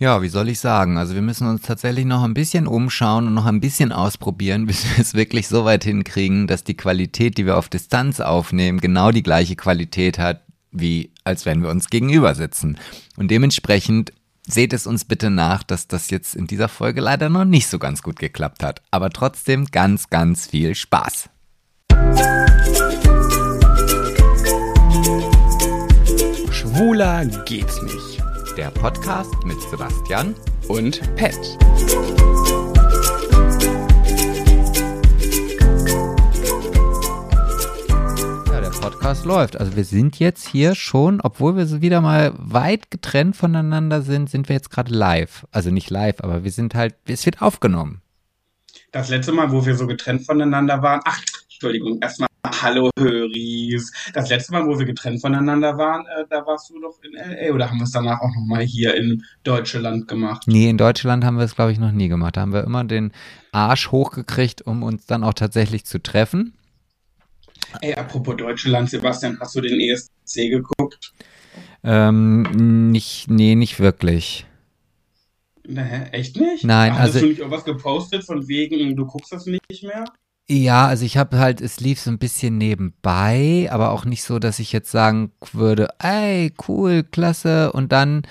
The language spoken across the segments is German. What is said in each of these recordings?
Ja, wie soll ich sagen? Also wir müssen uns tatsächlich noch ein bisschen umschauen und noch ein bisschen ausprobieren, bis wir es wirklich so weit hinkriegen, dass die Qualität, die wir auf Distanz aufnehmen, genau die gleiche Qualität hat, wie als wenn wir uns gegenüber sitzen. Und dementsprechend seht es uns bitte nach, dass das jetzt in dieser Folge leider noch nicht so ganz gut geklappt hat. Aber trotzdem ganz, ganz viel Spaß. Schwuler geht's nicht der Podcast mit Sebastian und Pet. Ja, der Podcast läuft. Also wir sind jetzt hier schon, obwohl wir wieder mal weit getrennt voneinander sind, sind wir jetzt gerade live. Also nicht live, aber wir sind halt, es wird aufgenommen. Das letzte Mal, wo wir so getrennt voneinander waren, ach, Entschuldigung, erstmal Hallo Höris. Das letzte Mal, wo wir getrennt voneinander waren, äh, da warst du doch in LA oder haben wir es danach auch nochmal hier in Deutschland gemacht? Nee, in Deutschland haben wir es, glaube ich, noch nie gemacht. Da haben wir immer den Arsch hochgekriegt, um uns dann auch tatsächlich zu treffen. Ey, apropos Deutschland, Sebastian, hast du den ESC geguckt? Ähm, nicht, nee, nicht wirklich. Nee, echt nicht? Nein, Ach, also. Hast du nicht irgendwas gepostet von wegen, du guckst das nicht mehr? Ja, also ich habe halt, es lief so ein bisschen nebenbei, aber auch nicht so, dass ich jetzt sagen würde, ey, cool, klasse. Und dann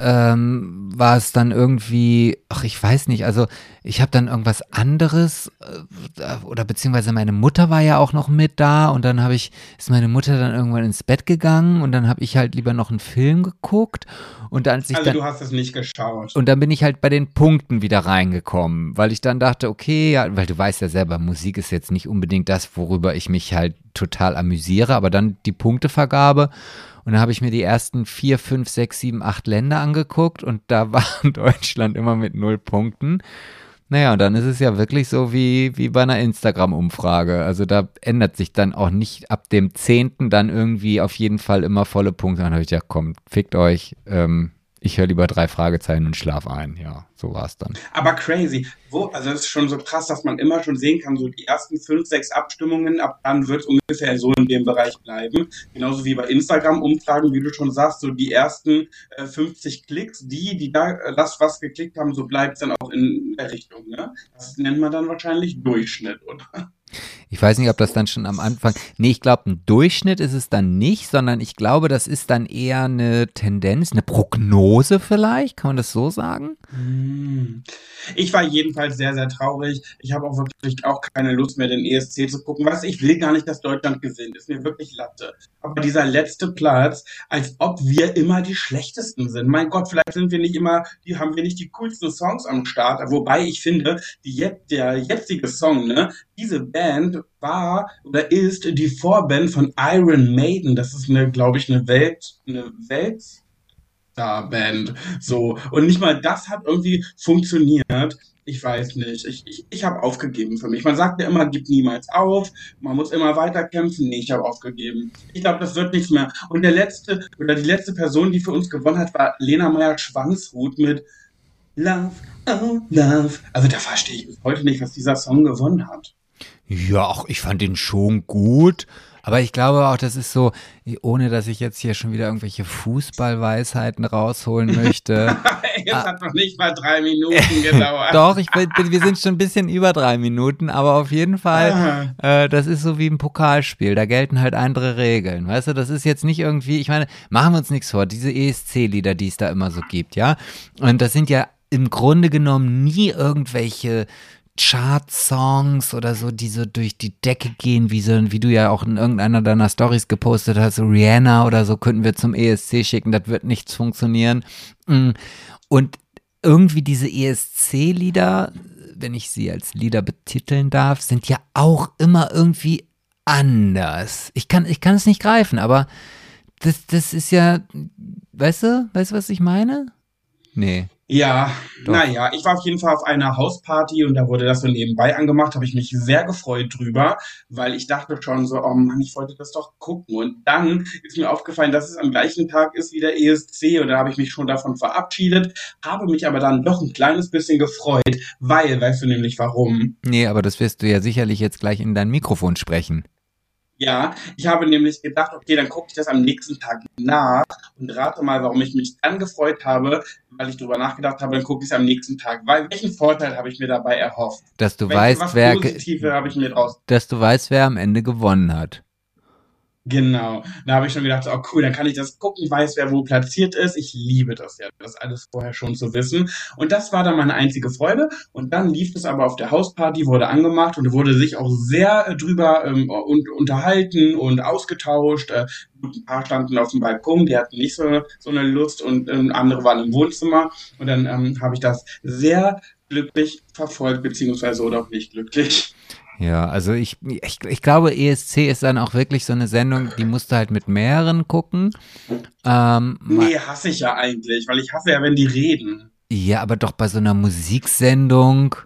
ähm, war es dann irgendwie, ach, ich weiß nicht, also ich habe dann irgendwas anderes äh, oder beziehungsweise meine Mutter war ja auch noch mit da und dann habe ich, ist meine Mutter dann irgendwann ins Bett gegangen und dann habe ich halt lieber noch einen Film geguckt und dann Also dann, du hast es nicht geschaut. und dann bin ich halt bei den Punkten wieder reingekommen, weil ich dann dachte, okay, ja, weil du weißt ja selber, Musik ist jetzt nicht unbedingt das, worüber ich mich halt total amüsiere, aber dann die Punktevergabe und dann habe ich mir die ersten vier, fünf, sechs, sieben, acht Länder angeguckt und da war Deutschland immer mit null Punkten. Naja, und dann ist es ja wirklich so wie, wie bei einer Instagram-Umfrage. Also da ändert sich dann auch nicht ab dem zehnten dann irgendwie auf jeden Fall immer volle Punkte. Dann habe ich ja, komm, fickt euch. Ähm, ich höre lieber drei Fragezeichen und schlaf ein. Ja, so war es dann. Aber crazy. Wo, also es ist schon so krass, dass man immer schon sehen kann, so die ersten fünf, sechs Abstimmungen, ab dann wird es ungefähr so in dem Bereich bleiben. Genauso wie bei Instagram-Umfragen, wie du schon sagst, so die ersten äh, 50 Klicks, die, die da äh, das was geklickt haben, so bleibt es dann auch in der Richtung. Ne? Das nennt man dann wahrscheinlich Durchschnitt, oder? Ich weiß nicht, ob das dann schon am Anfang. Nee, ich glaube, ein Durchschnitt ist es dann nicht, sondern ich glaube, das ist dann eher eine Tendenz, eine Prognose vielleicht. Kann man das so sagen? Hm. Ich war jedenfalls sehr, sehr traurig. Ich habe auch wirklich auch keine Lust mehr, den ESC zu gucken. Was ich will gar nicht, dass Deutschland gewinnt. Ist mir wirklich Latte. Aber dieser letzte Platz, als ob wir immer die schlechtesten sind. Mein Gott, vielleicht sind wir nicht immer, die haben wir nicht die coolsten Songs am Start. Wobei ich finde, die, der jetzige Song, ne, diese Band war oder ist die Vorband von Iron Maiden. Das ist eine, glaube ich, eine Welt, eine Weltstar-Band. So. Und nicht mal das hat irgendwie funktioniert. Ich weiß nicht. Ich, ich, ich habe aufgegeben für mich. Man sagt ja immer, gib niemals auf. Man muss immer weiterkämpfen. Nee, ich habe aufgegeben. Ich glaube, das wird nichts mehr. Und der letzte oder die letzte Person, die für uns gewonnen hat, war Lena Meyer-Schwanzhut mit Love, oh Love. Also da verstehe ich heute nicht, was dieser Song gewonnen hat. Ja, auch ich fand den schon gut. Aber ich glaube auch, das ist so, ohne dass ich jetzt hier schon wieder irgendwelche Fußballweisheiten rausholen möchte. Jetzt hat noch nicht mal drei Minuten gedauert. Doch, ich bin, wir sind schon ein bisschen über drei Minuten, aber auf jeden Fall, äh, das ist so wie ein Pokalspiel. Da gelten halt andere Regeln. Weißt du, das ist jetzt nicht irgendwie, ich meine, machen wir uns nichts vor, diese ESC-Lieder, die es da immer so gibt, ja. Und das sind ja im Grunde genommen nie irgendwelche Chart-Songs oder so, die so durch die Decke gehen, wie so, wie du ja auch in irgendeiner deiner Stories gepostet hast, Rihanna oder so könnten wir zum ESC schicken, das wird nichts funktionieren. Mm. Und irgendwie diese ESC-Lieder, wenn ich sie als Lieder betiteln darf, sind ja auch immer irgendwie anders. Ich kann, ich kann es nicht greifen, aber das, das ist ja, weißt du, weißt du, was ich meine? Nee. Ja, naja, ich war auf jeden Fall auf einer Hausparty und da wurde das so nebenbei angemacht, habe ich mich sehr gefreut drüber, weil ich dachte schon so, oh Mann, ich wollte das doch gucken. Und dann ist mir aufgefallen, dass es am gleichen Tag ist wie der ESC und da habe ich mich schon davon verabschiedet, habe mich aber dann doch ein kleines bisschen gefreut, weil, weißt du nämlich warum? Nee, aber das wirst du ja sicherlich jetzt gleich in dein Mikrofon sprechen. Ja, ich habe nämlich gedacht, okay, dann gucke ich das am nächsten Tag nach und rate mal, warum ich mich dann gefreut habe, weil ich darüber nachgedacht habe, dann gucke ich es am nächsten Tag. Weil, welchen Vorteil habe ich mir dabei erhofft? Dass du Welche, weißt, wer. Dass du weißt, wer am Ende gewonnen hat. Genau. Da habe ich schon gedacht, oh cool, dann kann ich das gucken, weiß, wer wo platziert ist. Ich liebe das ja, das alles vorher schon zu wissen. Und das war dann meine einzige Freude. Und dann lief es aber auf der Hausparty, wurde angemacht und wurde sich auch sehr äh, drüber ähm, und, unterhalten und ausgetauscht. Äh, ein paar standen auf dem Balkon, die hatten nicht so, so eine Lust und ähm, andere waren im Wohnzimmer. Und dann ähm, habe ich das sehr glücklich verfolgt, beziehungsweise oder auch nicht glücklich. Ja, also ich, ich, ich glaube, ESC ist dann auch wirklich so eine Sendung, die musst du halt mit mehreren gucken. Ähm, nee, hasse ich ja eigentlich, weil ich hasse ja, wenn die reden. Ja, aber doch bei so einer Musiksendung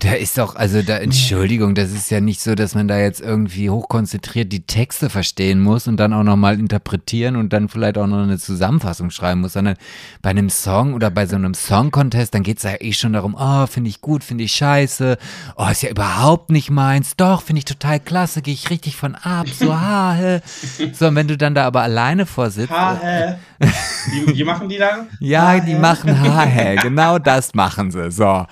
da ist doch, also da, Entschuldigung, das ist ja nicht so, dass man da jetzt irgendwie hochkonzentriert die Texte verstehen muss und dann auch nochmal interpretieren und dann vielleicht auch noch eine Zusammenfassung schreiben muss, sondern bei einem Song oder bei so einem Song-Contest, dann geht's ja eh schon darum, oh, finde ich gut, finde ich scheiße, oh, ist ja überhaupt nicht meins, doch, finde ich total klasse, gehe ich richtig von ab, so, ha, hä. So, und wenn du dann da aber alleine vorsitzt. Ha, hä. Wie, wie machen die dann? Ja, ha, die machen ha, hä, genau das machen sie, so.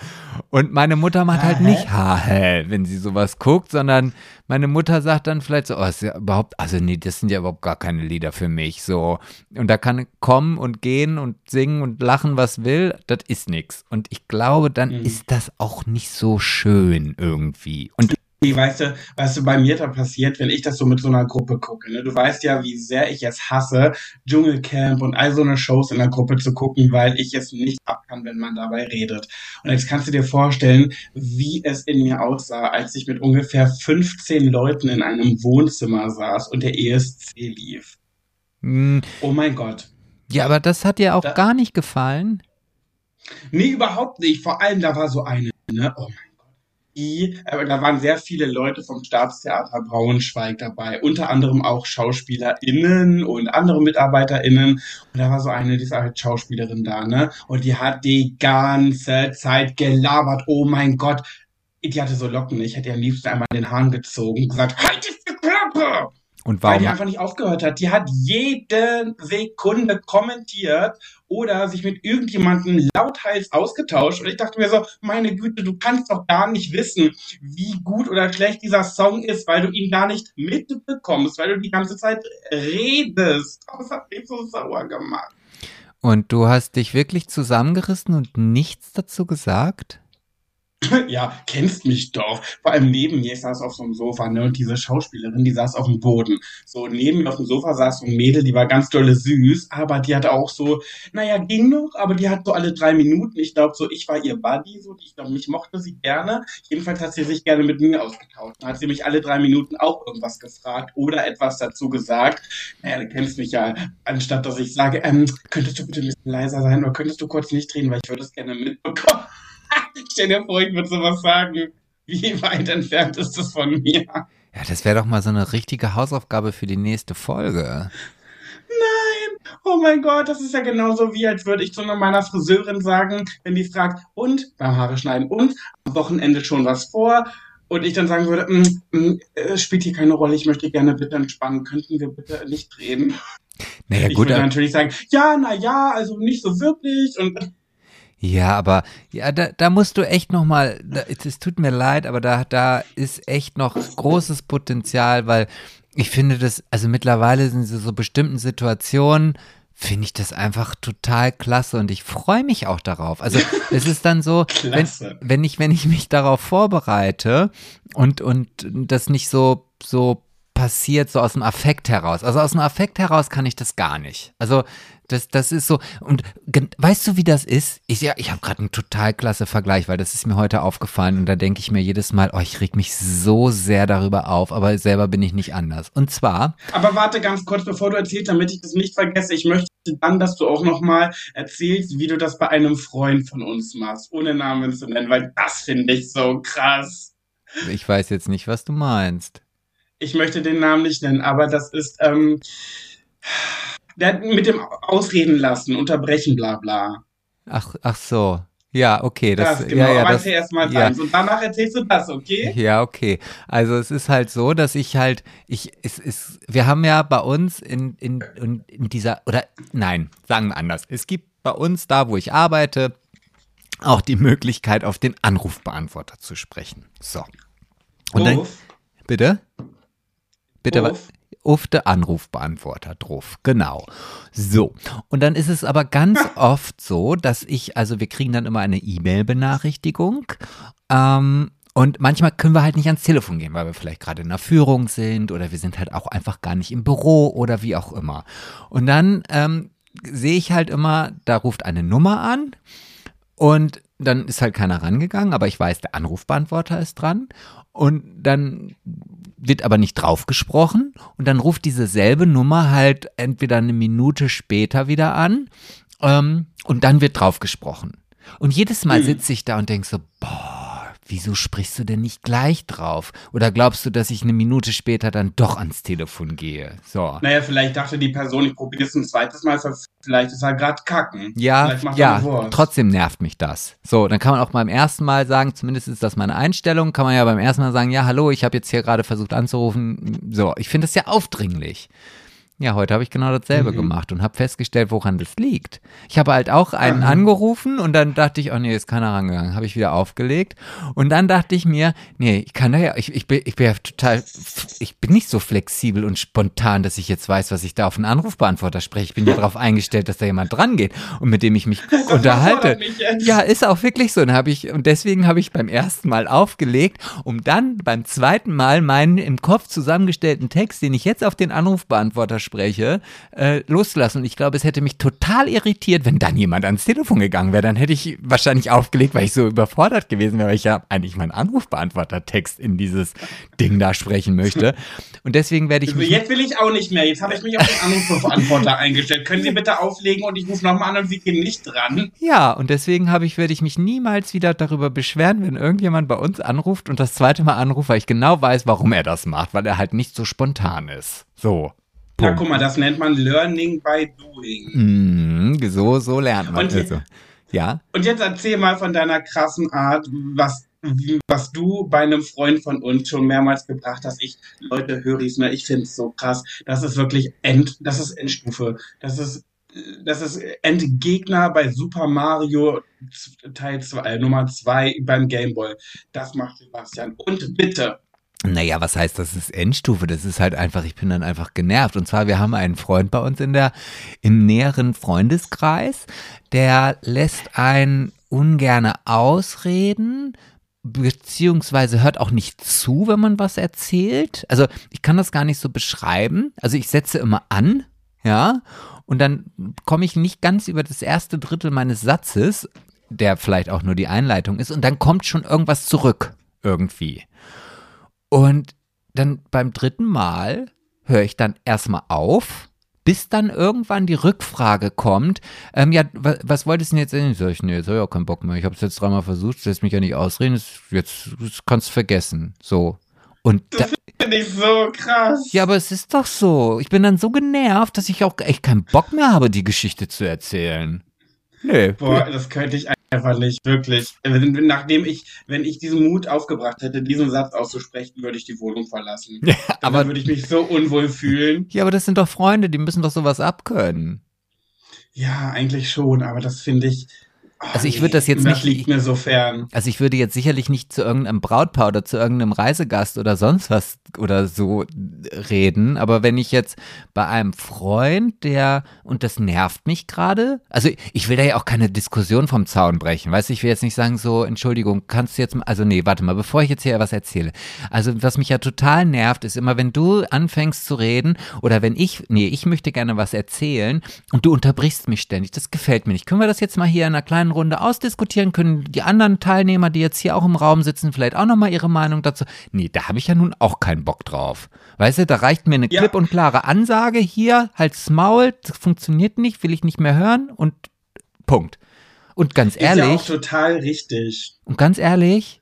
Und meine Mutter macht halt nicht Hahe, wenn sie sowas guckt, sondern meine Mutter sagt dann vielleicht so, oh, ist ja überhaupt, also nee, das sind ja überhaupt gar keine Lieder für mich, so. Und da kann kommen und gehen und singen und lachen, was will, das ist nichts. Und ich glaube, dann mhm. ist das auch nicht so schön irgendwie. Und weißt du, weißt du, bei mir da passiert, wenn ich das so mit so einer Gruppe gucke, ne? Du weißt ja, wie sehr ich es hasse, Dschungelcamp und all so eine Shows in der Gruppe zu gucken, weil ich es nicht ab kann, wenn man dabei redet. Und jetzt kannst du dir vorstellen, wie es in mir aussah, als ich mit ungefähr 15 Leuten in einem Wohnzimmer saß und der ESC lief. Hm. Oh mein Gott. Ja, aber das hat dir auch da, gar nicht gefallen. Nee, überhaupt nicht. Vor allem, da war so eine, ne? Oh mein die, äh, da waren sehr viele Leute vom Staatstheater Braunschweig dabei, unter anderem auch SchauspielerInnen und andere MitarbeiterInnen. Und da war so eine, die ist halt Schauspielerin da, ne? Und die hat die ganze Zeit gelabert. Oh mein Gott. Die hatte so Locken. Ich hätte ihr am liebsten einmal den Haaren gezogen und gesagt, halt die Klappe! Und warum? Weil die einfach nicht aufgehört hat. Die hat jede Sekunde kommentiert oder sich mit irgendjemandem lauthals ausgetauscht. Und ich dachte mir so, meine Güte, du kannst doch gar nicht wissen, wie gut oder schlecht dieser Song ist, weil du ihn gar nicht mitbekommst, weil du die ganze Zeit redest. Das hat mich so sauer gemacht. Und du hast dich wirklich zusammengerissen und nichts dazu gesagt? ja, kennst mich doch. Vor allem neben mir, ich saß auf so einem Sofa, ne, und diese Schauspielerin, die saß auf dem Boden. So, neben mir auf dem Sofa saß so ein Mädel, die war ganz dolle süß, aber die hat auch so, naja, ging noch, aber die hat so alle drei Minuten, ich glaube so, ich war ihr Buddy, so, ich glaube, mich mochte sie gerne. Jedenfalls hat sie sich gerne mit mir ausgetauscht. Dann hat sie mich alle drei Minuten auch irgendwas gefragt oder etwas dazu gesagt. Naja, du kennst mich ja, anstatt dass ich sage, ähm, könntest du bitte ein bisschen leiser sein oder könntest du kurz nicht drehen, weil ich würde es gerne mitbekommen. Stell dir vor, ich würde sowas sagen. Wie weit entfernt ist das von mir? Ja, das wäre doch mal so eine richtige Hausaufgabe für die nächste Folge. Nein! Oh mein Gott, das ist ja genauso wie, als würde ich zu meiner Friseurin sagen, wenn die fragt, und beim Haare schneiden und am Wochenende schon was vor. Und ich dann sagen würde, mm, mm, äh, spielt hier keine Rolle, ich möchte gerne bitte entspannen, könnten wir bitte nicht reden? Naja, ich gut, würde natürlich sagen, ja, na ja, also nicht so wirklich und ja, aber ja, da, da musst du echt noch mal. Es tut mir leid, aber da, da ist echt noch großes Potenzial, weil ich finde das, also mittlerweile sind so, so bestimmten Situationen, finde ich das einfach total klasse und ich freue mich auch darauf. Also es ist dann so, wenn, wenn ich, wenn ich mich darauf vorbereite und, und das nicht so, so passiert so aus dem Affekt heraus. Also aus dem Affekt heraus kann ich das gar nicht. Also das, das ist so. Und weißt du, wie das ist? Ich, ja, ich habe gerade einen total klasse Vergleich, weil das ist mir heute aufgefallen und da denke ich mir jedes Mal, oh, ich reg mich so sehr darüber auf, aber selber bin ich nicht anders. Und zwar. Aber warte ganz kurz, bevor du erzählst, damit ich das nicht vergesse. Ich möchte dann, dass du auch nochmal erzählst, wie du das bei einem Freund von uns machst, ohne Namen zu nennen, weil das finde ich so krass. Ich weiß jetzt nicht, was du meinst. Ich möchte den Namen nicht nennen, aber das ist. Ähm, der mit dem Ausreden lassen, unterbrechen, bla bla. Ach, ach so. Ja, okay. Das, Das, genau, ja, ja, das, erzähl erst mal ja. und danach erzählst du das, okay? Ja, okay. Also es ist halt so, dass ich halt, ich, es ist, wir haben ja bei uns in, in, in, in dieser, oder nein, sagen wir anders. Es gibt bei uns da, wo ich arbeite, auch die Möglichkeit, auf den Anrufbeantworter zu sprechen. So. Und dann, Uff, bitte? Bitte, Uff. auf der Anrufbeantworter drauf, genau. So, und dann ist es aber ganz oft so, dass ich, also wir kriegen dann immer eine E-Mail-Benachrichtigung ähm, und manchmal können wir halt nicht ans Telefon gehen, weil wir vielleicht gerade in der Führung sind oder wir sind halt auch einfach gar nicht im Büro oder wie auch immer. Und dann ähm, sehe ich halt immer, da ruft eine Nummer an und dann ist halt keiner rangegangen, aber ich weiß, der Anrufbeantworter ist dran. Und dann wird aber nicht drauf gesprochen. Und dann ruft diese selbe Nummer halt entweder eine Minute später wieder an. Ähm, und dann wird drauf gesprochen. Und jedes Mal Hm. sitze ich da und denke so, boah, wieso sprichst du denn nicht gleich drauf? Oder glaubst du, dass ich eine Minute später dann doch ans Telefon gehe? So. Naja, vielleicht dachte die Person, ich probiere es ein zweites Mal, vielleicht ist er gerade kacken. Ja, ja, trotzdem nervt mich das. So, dann kann man auch beim ersten Mal sagen, zumindest ist das meine Einstellung, kann man ja beim ersten Mal sagen, ja, hallo, ich habe jetzt hier gerade versucht anzurufen. So, ich finde das ja aufdringlich. Ja, heute habe ich genau dasselbe Mhm. gemacht und habe festgestellt, woran das liegt. Ich habe halt auch einen Aha. angerufen und dann dachte ich, oh nee, ist keiner rangegangen. Habe ich wieder aufgelegt. Und dann dachte ich mir, nee, ich kann da ja, ich, ich, bin, ich bin ja total, ich bin nicht so flexibel und spontan, dass ich jetzt weiß, was ich da auf einen Anrufbeantworter spreche. Ich bin ja darauf eingestellt, dass da jemand dran geht und mit dem ich mich unterhalte. Ja, ist auch wirklich so. Und, hab ich, und deswegen habe ich beim ersten Mal aufgelegt, um dann beim zweiten Mal meinen im Kopf zusammengestellten Text, den ich jetzt auf den Anrufbeantworter spreche, äh, loszulassen. Und ich glaube, es hätte mich total irritiert, wenn dann jemand ans Telefon gegangen wäre. Dann hätte ich wahrscheinlich aufgelegt, weil ich so überfordert gewesen wäre, weil ich ja eigentlich meinen Anrufbeantworter-Text in dieses Ding da sprechen möchte. Und deswegen werde ich Also jetzt will ich auch nicht mehr. Jetzt habe ich mich auf den Anrufbeantworter eingestellt. Können Sie bitte auflegen und ich rufe nochmal an und Sie gehen nicht dran? Ja, und deswegen habe ich, werde ich mich niemals wieder darüber beschweren, wenn irgendjemand bei uns anruft und das zweite Mal anruft, weil ich genau weiß, warum er das macht, weil er halt nicht so spontan ist. So. Na, Punkt. guck mal, das nennt man Learning by Doing. Mhm, so, so lernt man. Und- Also, ja. Und jetzt erzähl mal von deiner krassen Art, was, was du bei einem Freund von uns schon mehrmals gebracht hast. Ich, Leute, höre ich's mir, ich finde es so krass. Das ist wirklich End, das ist Endstufe. Das ist, das ist Endgegner bei Super Mario Teil 2, äh, Nummer 2 beim Gameboy. Das macht Sebastian. Und bitte, Naja, was heißt, das ist Endstufe? Das ist halt einfach, ich bin dann einfach genervt. Und zwar, wir haben einen Freund bei uns in der, im näheren Freundeskreis, der lässt einen ungerne ausreden, beziehungsweise hört auch nicht zu, wenn man was erzählt. Also, ich kann das gar nicht so beschreiben. Also, ich setze immer an, ja, und dann komme ich nicht ganz über das erste Drittel meines Satzes, der vielleicht auch nur die Einleitung ist, und dann kommt schon irgendwas zurück, irgendwie. Und dann beim dritten Mal höre ich dann erstmal auf, bis dann irgendwann die Rückfrage kommt, ähm, ja, was, was wolltest du denn jetzt? Sag ich, nee, jetzt habe ich auch keinen Bock mehr. Ich habe es jetzt dreimal versucht, lässt mich ja nicht ausreden, das, jetzt das kannst du vergessen. So. Und da, finde ich so krass. ja, aber es ist doch so. Ich bin dann so genervt, dass ich auch echt keinen Bock mehr habe, die Geschichte zu erzählen. Nee. Boah, das könnte ich einfach nicht, wirklich. Nachdem ich, wenn ich diesen Mut aufgebracht hätte, diesen Satz auszusprechen, würde ich die Wohnung verlassen. Ja, aber, würde ich mich so unwohl fühlen. ja, aber das sind doch Freunde, die müssen doch sowas abkönnen. Ja, eigentlich schon, aber das finde ich. Also ich würde das jetzt das nicht- liegt mir so fern. Also ich würde jetzt sicherlich nicht zu irgendeinem Brautpaar oder zu irgendeinem Reisegast oder sonst was oder so reden, aber wenn ich jetzt bei einem Freund, der, und das nervt mich gerade, also ich will da ja auch keine Diskussion vom Zaun brechen, weißt du, ich will jetzt nicht sagen so, Entschuldigung, kannst du jetzt mal, also nee, warte mal, bevor ich jetzt hier was erzähle. Also was mich ja total nervt, ist immer, wenn du anfängst zu reden oder wenn ich, nee, ich möchte gerne was erzählen und du unterbrichst mich ständig, das gefällt mir nicht. Können wir das jetzt mal hier in einer kleinen Runde ausdiskutieren? Können die anderen Teilnehmer, die jetzt hier auch im Raum sitzen, vielleicht auch nochmal ihre Meinung dazu? Nee, da habe ich ja nun auch keinen Bock drauf. Weißt du, da reicht mir eine Ja. klipp und klare Ansage hier, halt's Maul, das funktioniert nicht, will ich nicht mehr hören und Punkt. Und ganz Ist ja ehrlich, auch total richtig. und ganz ehrlich,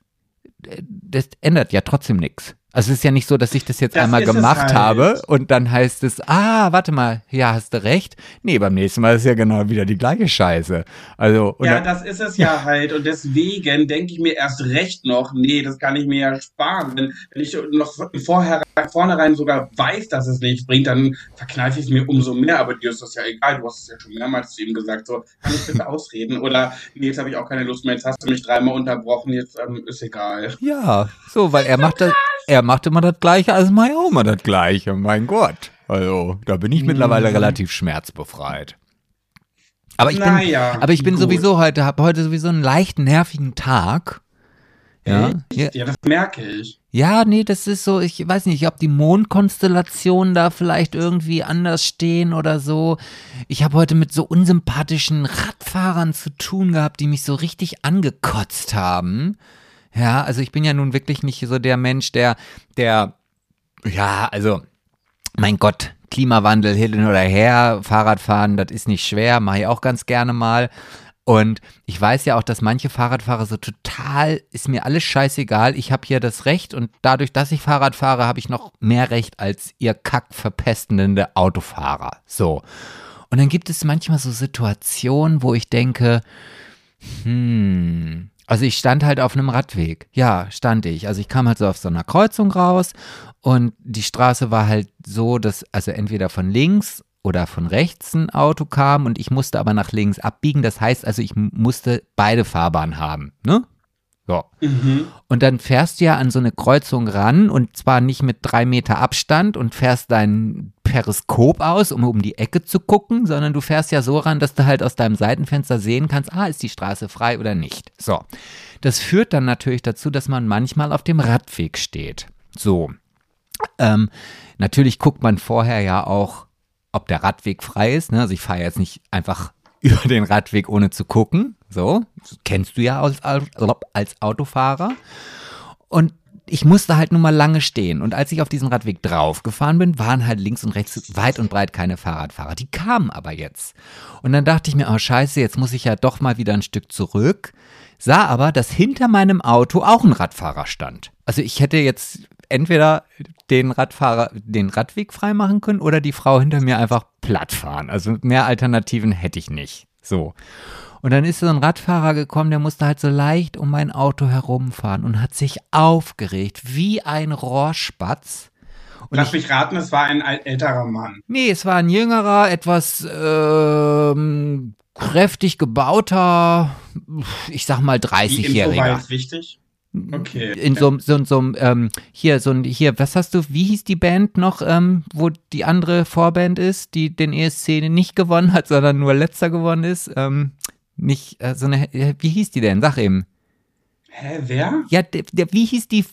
äh, das ändert ja trotzdem nichts. Also es ist ja nicht so, dass ich das jetzt Das einmal gemacht halt. habe und dann heißt es, ah, warte mal, ja, hast du recht. Nee, beim nächsten Mal ist ja genau wieder die gleiche Scheiße. Also, Ja, das ist es ja halt. Und deswegen denke ich mir erst recht noch, nee, das kann ich mir ja sparen. Wenn, wenn ich noch vorher, vornherein sogar weiß, dass es nichts bringt, dann verkneife ich es mir umso mehr. Aber dir ist das ja egal. Du hast es ja schon mehrmals zu ihm gesagt. So, kann ich bitte ausreden? Oder, nee, jetzt habe ich auch keine Lust mehr. Jetzt hast du mich dreimal unterbrochen. Jetzt ähm, ist egal. ja, so, weil er macht das, er macht immer das Gleiche, also mach ich auch immer das Gleiche. Mein Gott. Also, da bin ich mittlerweile Mhm. relativ schmerzbefreit. Aber ich bin, Naja, aber ich bin gut. sowieso heute, habe heute sowieso einen leicht nervigen Tag. Ja, ja, Ja, das merke ich. Ja, nee, das ist so, ich weiß nicht, ob die Mondkonstellationen da vielleicht irgendwie anders stehen oder so. Ich habe heute mit so unsympathischen Radfahrern zu tun gehabt, die mich so richtig angekotzt haben. Ja, also ich bin ja nun wirklich nicht so der Mensch, der, der, ja, also, mein Gott, Klimawandel hin oder her, Fahrradfahren, das ist nicht schwer, mache ich auch ganz gerne mal. Und ich weiß ja auch, dass manche Fahrradfahrer so total, ist mir alles scheißegal, ich habe hier das Recht und dadurch, dass ich Fahrrad fahre, habe ich noch mehr Recht als ihr kackverpestende Autofahrer. So. Und dann gibt es manchmal so Situationen, wo ich denke, hm, also ich stand halt auf einem Radweg. Ja, stand ich. Also ich kam halt so auf so einer Kreuzung raus und die Straße war halt so, dass also entweder von links oder von rechts ein Auto kam und ich musste aber nach links abbiegen. Das heißt also, ich musste beide Fahrbahnen haben, ne? Ja. Mhm. Und dann fährst du ja an so eine Kreuzung ran und zwar nicht mit drei Meter Abstand und fährst dein Periskop aus, um um die Ecke zu gucken, sondern du fährst ja so ran, dass du halt aus deinem Seitenfenster sehen kannst, ah, ist die Straße frei oder nicht. So. Das führt dann natürlich dazu, dass man manchmal auf dem Radweg steht. So. Ähm, natürlich guckt man vorher ja auch, ob der Radweg frei ist. Ne? Also ich fahre jetzt nicht einfach über den Radweg ohne zu gucken. So, kennst du ja als, als Autofahrer. Und ich musste halt nun mal lange stehen. Und als ich auf diesen Radweg draufgefahren bin, waren halt links und rechts weit und breit keine Fahrradfahrer. Die kamen aber jetzt. Und dann dachte ich mir, oh scheiße, jetzt muss ich ja doch mal wieder ein Stück zurück. Sah aber, dass hinter meinem Auto auch ein Radfahrer stand. Also ich hätte jetzt entweder den Radfahrer, den Radweg freimachen können oder die Frau hinter mir einfach platt fahren. Also mehr Alternativen hätte ich nicht. So. Und dann ist so ein Radfahrer gekommen, der musste halt so leicht um mein Auto herumfahren und hat sich aufgeregt wie ein Rohrspatz. Und Lass ich, mich raten, es war ein älterer Mann. nee, es war ein jüngerer, etwas ähm, kräftig gebauter, ich sag mal Die Info war 30-Jähriger. jetzt wichtig. Okay. In so, so, so, ähm, hier, so ein, hier, was hast du, wie hieß die Band noch, ähm, wo die andere Vorband ist, die den ESC nicht gewonnen hat, sondern nur letzter gewonnen ist? Ähm, nicht, äh, so eine, äh, wie hieß die denn? Sag eben. Hä, wer? Ja, der, der, wie hieß die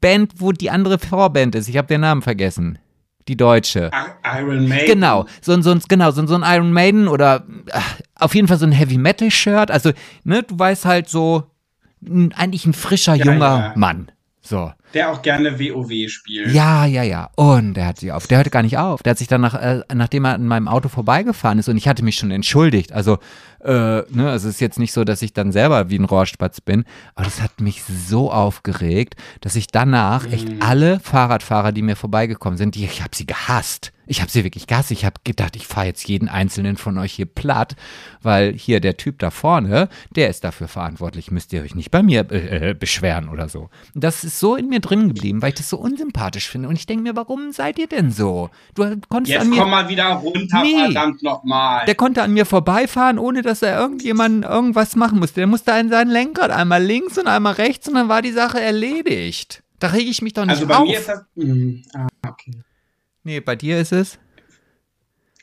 Band, wo die andere Vorband ist? Ich habe den Namen vergessen. Die deutsche. Iron Maiden. Genau, so ein, so genau, so so ein Iron Maiden oder ach, auf jeden Fall so ein Heavy Metal Shirt. Also, ne, du weißt halt so, n- eigentlich ein frischer, Ja, junger ja. Mann. So. Der auch gerne WoW spielt. Ja, ja, ja. Und der hat sie auf. Der hörte gar nicht auf. Der hat sich dann nach, äh, nachdem er an meinem Auto vorbeigefahren ist und ich hatte mich schon entschuldigt. Also, äh, ne, also es ist jetzt nicht so, dass ich dann selber wie ein Rohrspatz bin, aber das hat mich so aufgeregt, dass ich danach echt alle Fahrradfahrer, die mir vorbeigekommen sind, die, ich habe sie gehasst. Ich habe sie wirklich gehasst. Ich habe gedacht, ich fahre jetzt jeden einzelnen von euch hier platt, weil hier der Typ da vorne, der ist dafür verantwortlich. Müsst ihr euch nicht bei mir äh, beschweren oder so. Und Das ist so in mir drin geblieben, weil ich das so unsympathisch finde. Und ich denke mir, warum seid ihr denn so? Du konntest Jetzt an mir komm mal wieder runter, Nee. verdammt nochmal. der konnte an mir vorbeifahren, ohne dass er irgendjemand irgendwas machen musste. Der musste an seinen Lenkrad einmal links und einmal rechts und dann war die Sache erledigt. Da rege ich mich doch nicht Also bei auf. mir ist das. Hm, ah, okay. nee, bei dir ist es.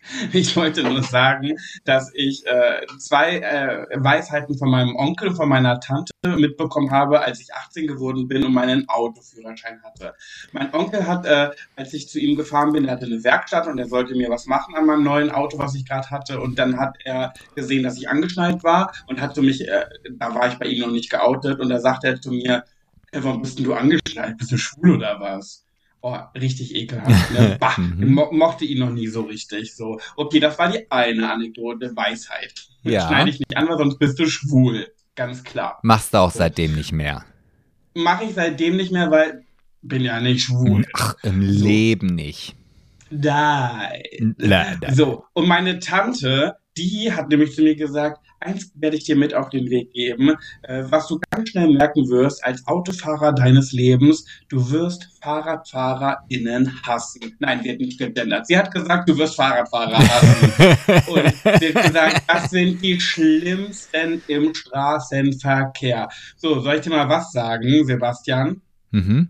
Ich wollte nur sagen, dass ich äh, zwei äh, Weisheiten von meinem Onkel von meiner Tante mitbekommen habe, als ich 18 geworden bin und meinen Autoführerschein hatte. Mein Onkel hat, äh, als ich zu ihm gefahren bin, er hatte eine Werkstatt und er sollte mir was machen an meinem neuen Auto, was ich gerade hatte. Und dann hat er gesehen, dass ich angeschnallt war und hat zu mich, äh, da war ich bei ihm noch nicht geoutet, und da sagte er zu mir, "Äh, warum bist denn du angeschnallt? Bist du schwul oder was? Oh, richtig ekelhaft. Ne? Bah, Mhm. mo mochte ihn noch nie so richtig. So, okay, das war die eine Anekdote, Weisheit. Ja. Schneide ich nicht an, weil sonst bist du schwul. Ganz klar. Machst du auch seitdem nicht mehr. Mache ich seitdem nicht mehr, weil bin ja nicht schwul. Ach, im so. Leben nicht. Nein. So, und meine Tante, die hat nämlich zu mir gesagt, eins werde ich dir mit auf den Weg geben, äh, was du ganz schnell merken wirst als Autofahrer deines Lebens, du wirst FahrradfahrerInnen hassen. Nein, sie hat nicht gegendert. Sie hat gesagt, du wirst Fahrradfahrer hassen. Und sie hat gesagt, das sind die schlimmsten im Straßenverkehr. So, soll ich dir mal was sagen, Sebastian? Mhm.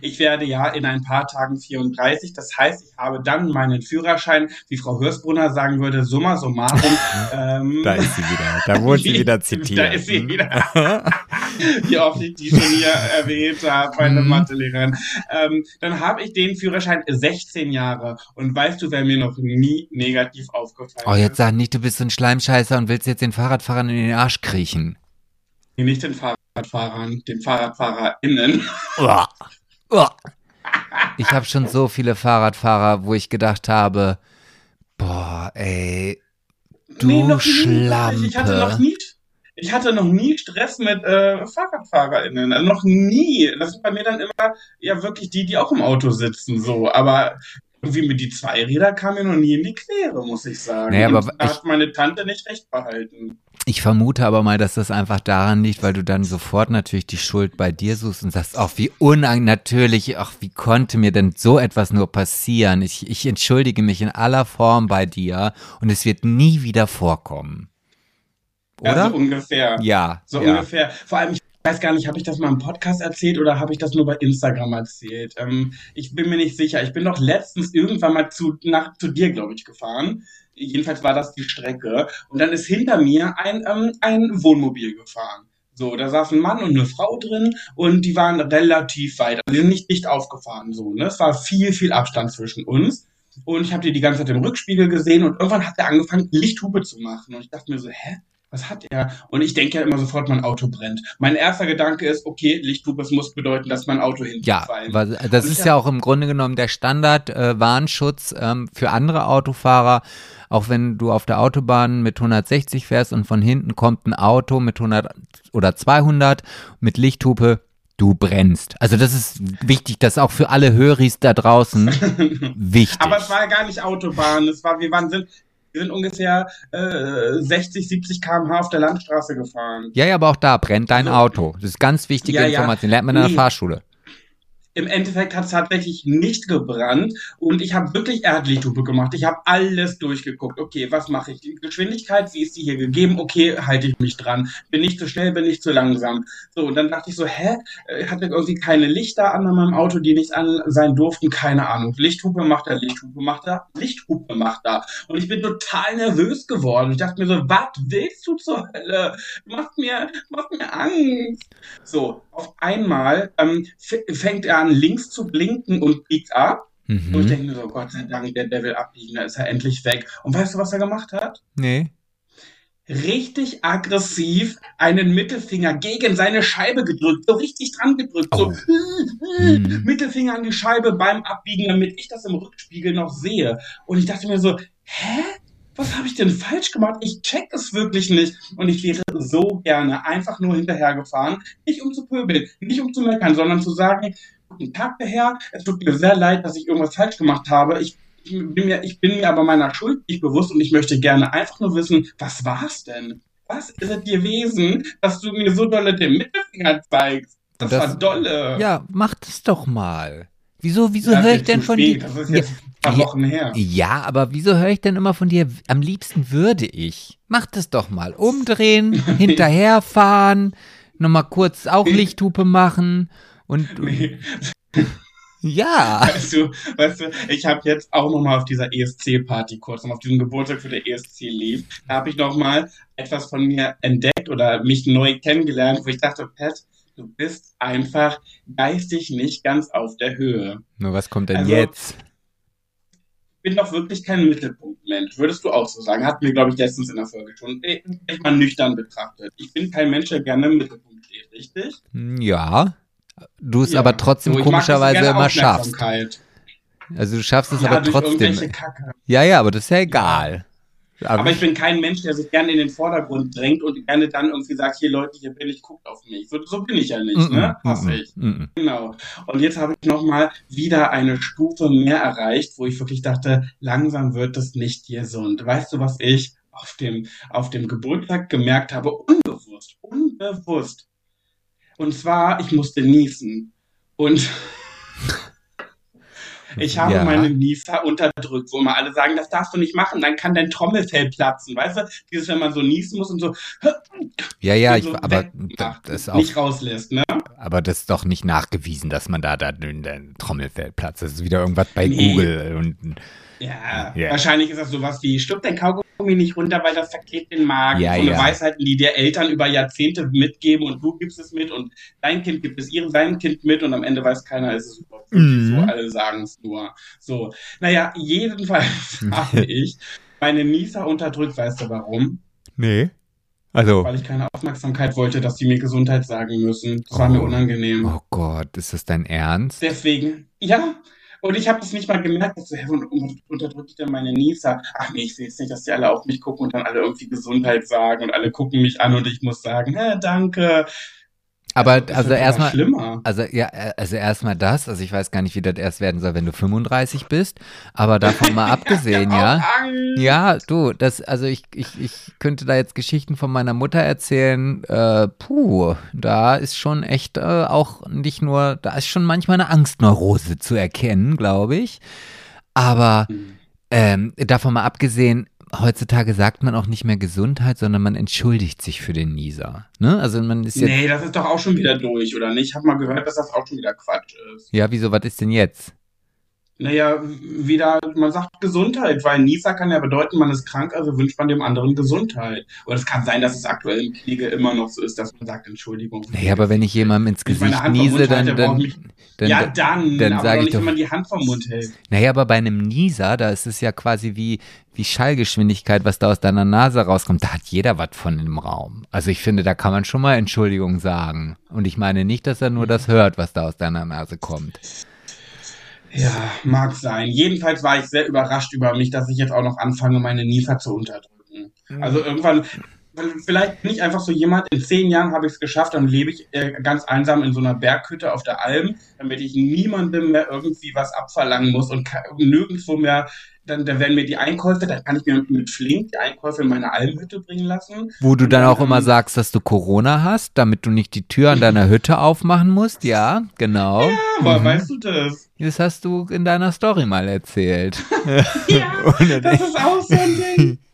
Ich werde ja in ein paar Tagen 34. Das heißt, ich habe dann meinen Führerschein, wie Frau Hörsbrunner sagen würde, summa summarum. ähm, da ist sie wieder. Da wurde sie wieder zitiert. Da ist sie wieder. wie oft ich die schon hier erwähnt habe, meine mhm. Mathelehrerin. Ähm, dann habe ich den Führerschein 16 Jahre. Und weißt du, wer mir noch nie negativ aufgefallen ist? Oh, jetzt sag nicht, du bist so ein Schleimscheißer und willst jetzt den Fahrradfahrern in den Arsch kriechen. Nicht den Fahrradfahrern, den FahrradfahrerInnen. Ich habe schon so viele Fahrradfahrer, wo ich gedacht habe, boah, ey, du nee, noch Schlampe. Ich hatte noch nie, ich hatte noch nie Stress mit äh, FahrradfahrerInnen. Also noch nie. Das sind bei mir dann immer ja wirklich die, die auch im Auto sitzen, so. Aber irgendwie mit die Zweiräder kam mir noch nie in die Quere, muss ich sagen. Naja, aber da hat meine Tante nicht recht behalten. Ich vermute aber mal, dass das einfach daran liegt, weil du dann sofort natürlich die Schuld bei dir suchst und sagst, ach, wie unang natürlich, ach, wie konnte mir denn so etwas nur passieren? Ich, ich entschuldige mich in aller Form bei dir und es wird nie wieder vorkommen. Oder? Ja, so ungefähr. Ja. So ja. ungefähr. Vor allem, ich weiß gar nicht, habe ich das mal im Podcast erzählt oder habe ich das nur bei Instagram erzählt? Ähm, ich bin mir nicht sicher. Ich bin doch letztens irgendwann mal zu, nach, zu dir, glaube ich, gefahren jedenfalls war das die Strecke. Und dann ist hinter mir ein, ähm, ein Wohnmobil gefahren. So, da saß ein Mann und eine Frau drin und die waren relativ weit. Also die sind nicht dicht aufgefahren. So, ne? Es war viel, viel Abstand zwischen uns. Und ich habe die die ganze Zeit im Rückspiegel gesehen und irgendwann hat er angefangen, Lichthupe zu machen. Und ich dachte mir so, hä? Was hat er? Und ich denke ja immer sofort, mein Auto brennt. Mein erster Gedanke ist, okay, Lichthupe, es muss bedeuten, dass mein Auto hinten Ja, das ist ja auch im Grunde genommen der Standard-Warnschutz äh, ähm, für andere Autofahrer auch wenn du auf der Autobahn mit 160 fährst und von hinten kommt ein Auto mit 100 oder 200 mit Lichthupe, du brennst. Also das ist wichtig, das auch für alle Höris da draußen wichtig. Aber es war ja gar nicht Autobahn, es war, wir waren, sind, wir sind ungefähr äh, 60, 70 km/h auf der Landstraße gefahren. Ja, ja, aber auch da brennt dein also, Auto. Das ist ganz wichtige ja, Information. Lernt man in der Fahrschule. Im Endeffekt hat es tatsächlich nicht gebrannt und ich habe wirklich, er hat Lichthupe gemacht. Ich habe alles durchgeguckt. Okay, was mache ich? Die Geschwindigkeit, wie ist die hier gegeben? Okay, halte ich mich dran. Bin ich zu schnell, bin ich zu langsam. So, und dann dachte ich so, hä? Äh, hatte irgendwie keine Lichter an meinem Auto, die nicht an sein durften? Keine Ahnung. Lichthupe macht er, Lichthupe macht er, Lichthupe macht er. Und ich bin total nervös geworden. Ich dachte mir so, was willst du zur Hölle? Du machst mir, machst mir Angst. So, auf einmal ähm, fängt er an, links zu blinken und biegt ab. Mhm. Und ich denke mir so, Gott sei Dank, der, der will abbiegen, da ist er endlich weg. Und weißt du, was er gemacht hat? Nee. Richtig aggressiv einen Mittelfinger gegen seine Scheibe gedrückt, so richtig dran gedrückt, oh. so mhm. Mittelfinger an die Scheibe beim Abbiegen, damit ich das im Rückspiegel noch sehe. Und ich dachte mir so, hä? was habe ich denn falsch gemacht? Ich check es wirklich nicht. Und ich wäre so gerne einfach nur hinterhergefahren, nicht um zu pöbeln, nicht um zu meckern, sondern zu sagen, guten Tag, Herr, es tut mir sehr leid, dass ich irgendwas falsch gemacht habe. Ich, ich, bin, mir, ich bin mir aber meiner Schuld nicht bewusst und ich möchte gerne einfach nur wissen, was war's denn? Was ist es gewesen, dass du mir so dolle den Mittelfinger zeigst? Das, das war dolle. Ja, mach das doch mal. Wieso, wieso höre ich denn von dir? Das ist jetzt paar Wochen her. Ja, aber wieso höre ich denn immer von dir, am liebsten würde ich? Mach das doch mal. Umdrehen, hinterherfahren, nochmal kurz auch Lichthupe machen und. Nee. Ja. Weißt du, weißt du, ich habe jetzt auch nochmal auf dieser ESC-Party kurz, auf diesem Geburtstag für der ESC lief, da habe ich nochmal etwas von mir entdeckt oder mich neu kennengelernt, wo ich dachte, Pat, du bist einfach geistig nicht ganz auf der Höhe. Nur was kommt denn also, jetzt? bin doch wirklich kein Mittelpunktmensch. Würdest du auch so sagen? Hatten wir, glaube ich, letztens in der Folge schon. Echt mal nüchtern betrachtet. Ich bin kein Mensch, der gerne im Mittelpunkt steht, richtig? Hm, ja. Du es ja. aber trotzdem so, komischerweise immer schaffst. Also du schaffst es ja, aber trotzdem. Ja, ja, aber das ist ja egal. Aber, aber, ich bin kein Mensch, der sich gerne in den Vordergrund drängt und gerne dann irgendwie sagt, hier Leute, hier bin ich, guckt auf mich. So, so bin ich ja nicht, mm -mm, ne? Hasse mm ich. Genau. Und jetzt habe ich nochmal wieder eine Stufe mehr erreicht, wo ich wirklich dachte, langsam wird es nicht gesund. Weißt du, was ich auf dem, auf dem Geburtstag gemerkt habe? Unbewusst, unbewusst. Und zwar, ich musste niesen. Und Ich habe ja. meine Nieser unterdrückt, wo immer alle sagen, das darfst du nicht machen, dann kann dein Trommelfell platzen, weißt du? Dieses, wenn man so niesen muss und so. Ja, ja, so ich, aber das auch, nicht rauslässt, ne? Aber das ist doch nicht nachgewiesen, dass man da, da den Trommelfell platzt. Das ist wieder irgendwas bei nee. Google und ja, yeah. wahrscheinlich ist das sowas wie, stirbt dein Kaugummi nicht runter, weil das verklebt den Magen. Ja, so eine ja. Weisheiten, die dir Eltern über Jahrzehnte mitgeben und du gibst es mit und dein Kind gibt es ihrem seinem Kind mit und am Ende weiß keiner, ist es super. Mhm. So, alle sagen es nur. So, naja, jedenfalls habe ich meine Nieser unterdrückt, weißt du warum? Nee. Also. Weil ich keine Aufmerksamkeit wollte, dass die mir Gesundheit sagen müssen. Das oh, war mir oh. unangenehm. Oh Gott, ist das dein Ernst? Deswegen, ja, und ich habe das nicht mal gemerkt. Ich so, hä, unterdrücke ich denn meine Nisa? Ach nee, ich sehe jetzt nicht, dass die alle auf mich gucken und dann alle irgendwie Gesundheit sagen und alle gucken mich an und ich muss sagen, hä, danke. Aber also erstmal, also ja, also erstmal das, also ich weiß gar nicht, wie das erst werden soll, wenn du 35 bist, aber davon mal abgesehen, ja. Ja, du, das, also ich, ich, ich könnte da jetzt Geschichten von meiner Mutter erzählen, äh, puh, da ist schon echt äh, auch nicht nur, da ist schon manchmal eine Angstneurose zu erkennen, glaube ich. Aber mhm. ähm, davon mal abgesehen, heutzutage sagt man auch nicht mehr Gesundheit, sondern man entschuldigt sich für den Nieser. Ne? Also man ist jetzt. Nee, das ist doch auch schon wieder durch, oder nicht? Ich habe mal gehört, dass das auch schon wieder Quatsch ist. Ja, wieso? Was ist denn jetzt? Naja, wieder, man sagt Gesundheit, weil Nieser kann ja bedeuten, man ist krank, also wünscht man dem anderen Gesundheit. Und es kann sein, dass es aktuell im Kriege immer noch so ist, dass man sagt, Entschuldigung. Naja, aber wenn ich jemandem ins Gesicht niese, dann, dann, mich, dann, ja, dann, dann aber sage ich nicht, doch, wenn man die Hand vom Mund hält. Naja, aber bei einem Nieser, da ist es ja quasi wie, wie Schallgeschwindigkeit, was da aus deiner Nase rauskommt. Da hat jeder was von im Raum. Also ich finde, da kann man schon mal Entschuldigung sagen. Und ich meine nicht, dass er nur das hört, was da aus deiner Nase kommt. Ja, mag sein. Jedenfalls war ich sehr überrascht über mich, dass ich jetzt auch noch anfange, meine Niefer zu unterdrücken. Mhm. Also irgendwann, vielleicht bin ich einfach so jemand, in zehn Jahren habe ich es geschafft, dann lebe ich äh, ganz einsam in so einer Berghütte auf der Alm, damit ich niemandem mehr irgendwie was abverlangen muss und nirgendwo mehr dann, dann werden mir die Einkäufe, dann kann ich mir mit Flink die Einkäufe in meine Almhütte bringen lassen. Wo du dann, dann auch immer sagst, dass du Corona hast, damit du nicht die Tür an deiner Hütte aufmachen musst. Ja, genau. Ja, woher mhm. weißt du das? Das hast du in deiner Story mal erzählt. ja, das ist auch so ein Ding.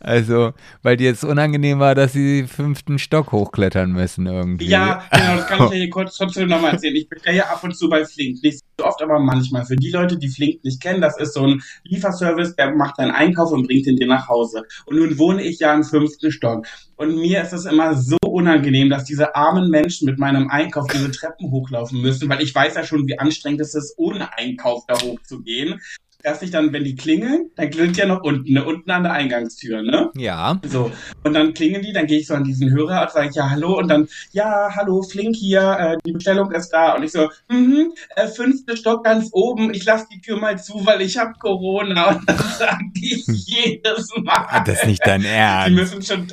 Also, weil dir jetzt unangenehm war, dass sie den fünften Stock hochklettern müssen irgendwie. Ja, genau, das kann ich ja hier kurz trotzdem nochmal erzählen. Ich bestelle ja ab und zu bei Flink. Nicht so oft, aber manchmal. Für die Leute, die Flink nicht kennen, das ist so ein Lieferservice, der macht deinen Einkauf und bringt ihn dir nach Hause. Und nun wohne ich ja im fünften Stock. Und mir ist es immer so unangenehm, dass diese armen Menschen mit meinem Einkauf diese Treppen hochlaufen müssen, weil ich weiß ja schon, wie anstrengend es ist, ohne Einkauf da hochzugehen erst nicht dann, wenn die klingeln, dann klingelt ja noch unten, ne? unten an der Eingangstür, ne? Ja. So. Und dann klingeln die, dann gehe ich so an diesen Hörer und sage ich, ja, hallo, und dann, ja, hallo, Flink hier, äh, die Bestellung ist da. Und ich so, mhm, äh, fünfte Stock ganz oben, ich lasse die Tür mal zu, weil ich habe Corona. Und dann sage ich jedes Mal. Ah, das ist nicht dein Ernst. Die müssen schon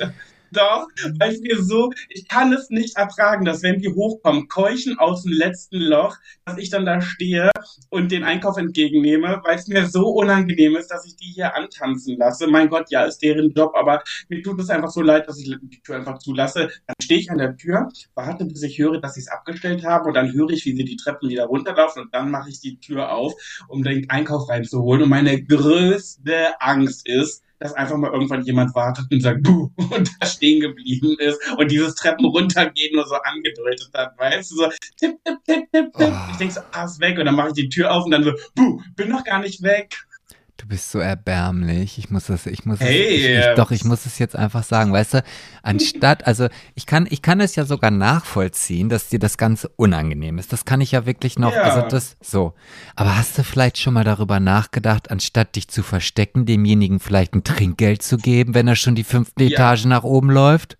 doch, weil ich mir so, ich kann es nicht ertragen, dass wenn die hochkommen, keuchen aus dem letzten Loch, dass ich dann da stehe und den Einkauf entgegennehme, weil es mir so unangenehm ist, dass ich die hier antanzen lasse. Mein Gott, ja, ist deren Job, aber mir tut es einfach so leid, dass ich die Tür einfach zulasse. Dann stehe ich an der Tür, warte, bis ich höre, dass sie es abgestellt haben und dann höre ich, wie sie die Treppen wieder runterlaufen und dann mache ich die Tür auf, um den Einkauf reinzuholen. Und meine größte Angst ist, dass einfach mal irgendwann jemand wartet und sagt, buh, und da stehen geblieben ist und dieses Treppen runtergehen nur so angedeutet hat, weißt du, so tipp, tipp, tipp, tipp, tipp. Oh. Ich denk so, ah, ist weg und dann mache ich die Tür auf und dann so, buh, bin noch gar nicht weg. Du bist so erbärmlich. Ich muss das, ich muss hey, es, ich, ich, doch, ich muss es jetzt einfach sagen. Weißt du, anstatt, also ich kann, ich kann es ja sogar nachvollziehen, dass dir das Ganze unangenehm ist. Das kann ich ja wirklich noch, ja. also das, so. Aber hast du vielleicht schon mal darüber nachgedacht, anstatt dich zu verstecken, demjenigen vielleicht ein Trinkgeld zu geben, wenn er schon die fünfte ja. Etage nach oben läuft?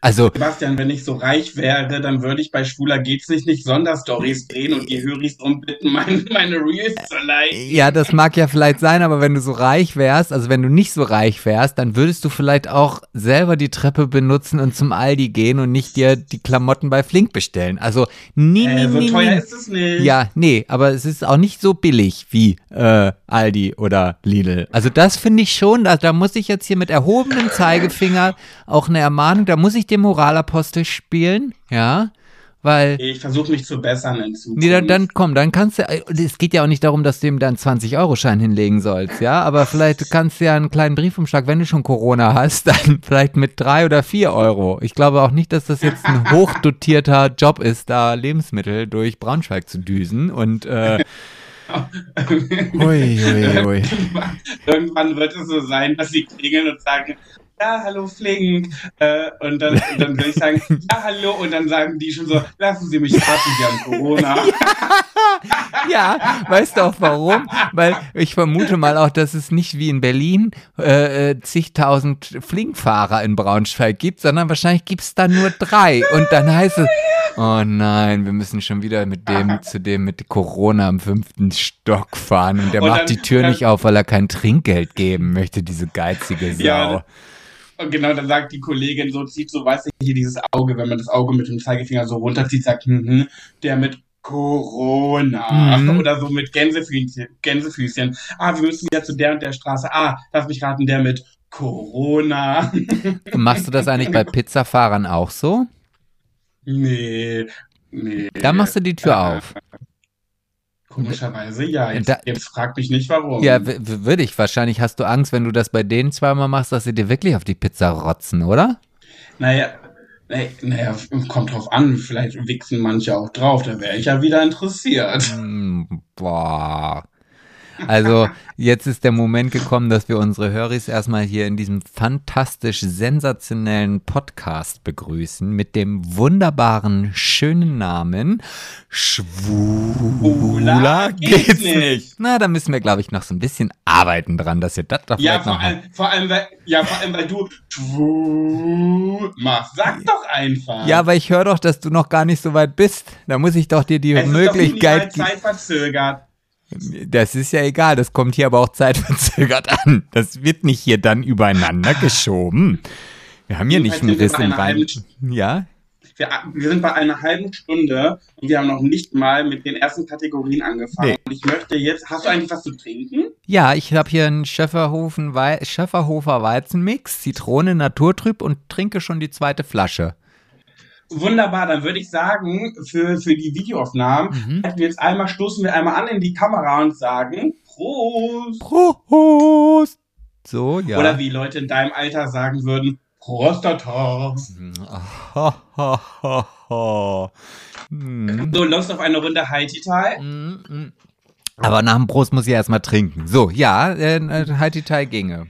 Also, Sebastian, wenn ich so reich wäre, dann würde ich bei Schwuler geht's nicht nicht Sonderstories drehen und die Höris drum bitten, meine, meine Reels zu liken. ja, das mag ja vielleicht sein, aber wenn du so reich wärst, also wenn du nicht so reich wärst, dann würdest du vielleicht auch selber die Treppe benutzen und zum Aldi gehen und nicht dir die Klamotten bei Flink bestellen. Also, nie, nie, Äh, so nie, teuer nie. ist es nicht. Ja, nee, aber es ist auch nicht so billig wie äh, Aldi oder Lidl. Also das finde ich schon, da, da muss ich jetzt hier mit erhobenem Zeigefinger auch eine Ermahnung, da muss ich den Moralapostel spielen, ja, weil Ich versuche mich zu bessern in Zukunft. Nee, dann, dann komm, dann kannst du, äh, es geht ja auch nicht darum, dass du ihm dann 20-Euro-Schein hinlegen sollst, ja, aber vielleicht kannst du ja einen kleinen Briefumschlag, wenn du schon Corona hast, dann vielleicht mit drei oder vier Euro. Ich glaube auch nicht, dass das jetzt ein hochdotierter Job ist, da Lebensmittel durch Braunschweig zu düsen und, äh, hui, hui, hui. Irgendwann wird es so sein, dass sie klingeln und sagen, ja, hallo Flink. Äh, und dann, und dann will ich sagen, ja, hallo. Und dann sagen die schon so, lassen Sie mich raten, Sie haben Corona. Ja, weißt du auch warum? Weil ich vermute mal auch, dass es nicht wie in Berlin äh, äh, zigtausend Flinkfahrer in Braunschweig gibt, sondern wahrscheinlich gibt es da nur drei. Und dann heißt es, oh nein, wir müssen schon wieder mit dem zu dem mit Corona am fünften Stock fahren. Und der Und macht dann- die Tür dann- nicht auf, weil er kein Trinkgeld geben möchte, diese geizige Sau. Ja, Und genau, dann sagt die Kollegin so, zieht so, weißt du, hier dieses Auge, wenn man das Auge mit dem Zeigefinger so runterzieht, sagt, mhm, der mit Corona Mhm. oder so mit Gänsefüßchen, Gänsefüßchen. Ah, wir müssen wieder zu der und der Straße. Ah, lass mich raten, der mit Corona. Machst du das eigentlich bei Pizzafahrern auch so? nee, nee. Da machst du die Tür auf. Komischerweise, ja. Jetzt, Da- jetzt frag mich nicht, warum. Ja, würde ich. Wahrscheinlich hast du Angst, wenn du das bei denen zweimal machst, dass sie dir wirklich auf die Pizza rotzen, oder? Naja, naja, kommt drauf an. Vielleicht wichsen manche auch drauf. Da wäre ich ja wieder interessiert. Hm, boah. Also, jetzt ist der Moment gekommen, dass wir unsere Höris erstmal hier in diesem fantastisch sensationellen Podcast begrüßen mit dem wunderbaren, schönen Namen Schwuler geht's nicht. Na, da müssen wir, glaube ich, noch so ein bisschen arbeiten dran, dass ihr das doch Ja, vielleicht vor noch allem, vor allem, weil, ja, vor allem, weil du schwul machst. Sag doch einfach. Ja, aber ich höre doch, dass du noch gar nicht so weit bist. Da muss ich doch dir die es Möglichkeit ist doch Zeit verzögert. Das ist ja egal, das kommt hier aber auch zeitverzögert an. Das wird nicht hier dann übereinander geschoben. Wir haben hier nicht einen Riss im bei einer Rein. halben Ja? Wir, wir sind bei einer halben Stunde und wir haben noch nicht mal mit den ersten Kategorien angefangen. Nee. Und ich möchte jetzt, hast du eigentlich was zu trinken? Ja, ich habe hier einen Schöfferhofen Wei Schöfferhofer Weizenmix, Zitrone, Naturtrüb und trinke schon die zweite Flasche. Wunderbar, dann würde ich sagen, für, für die Videoaufnahmen, Mhm. wir jetzt einmal, stoßen wir einmal an in die Kamera und sagen Prost. Prost! So, ja. Oder wie Leute in deinem Alter sagen würden, Prostata. Ho, ho, ho, ho. Hm. So, Lust auf eine Runde Haiti Tai? Mm, mm. Aber nach dem Prost muss ich erstmal trinken. So, ja, äh, Haiti Tai ginge.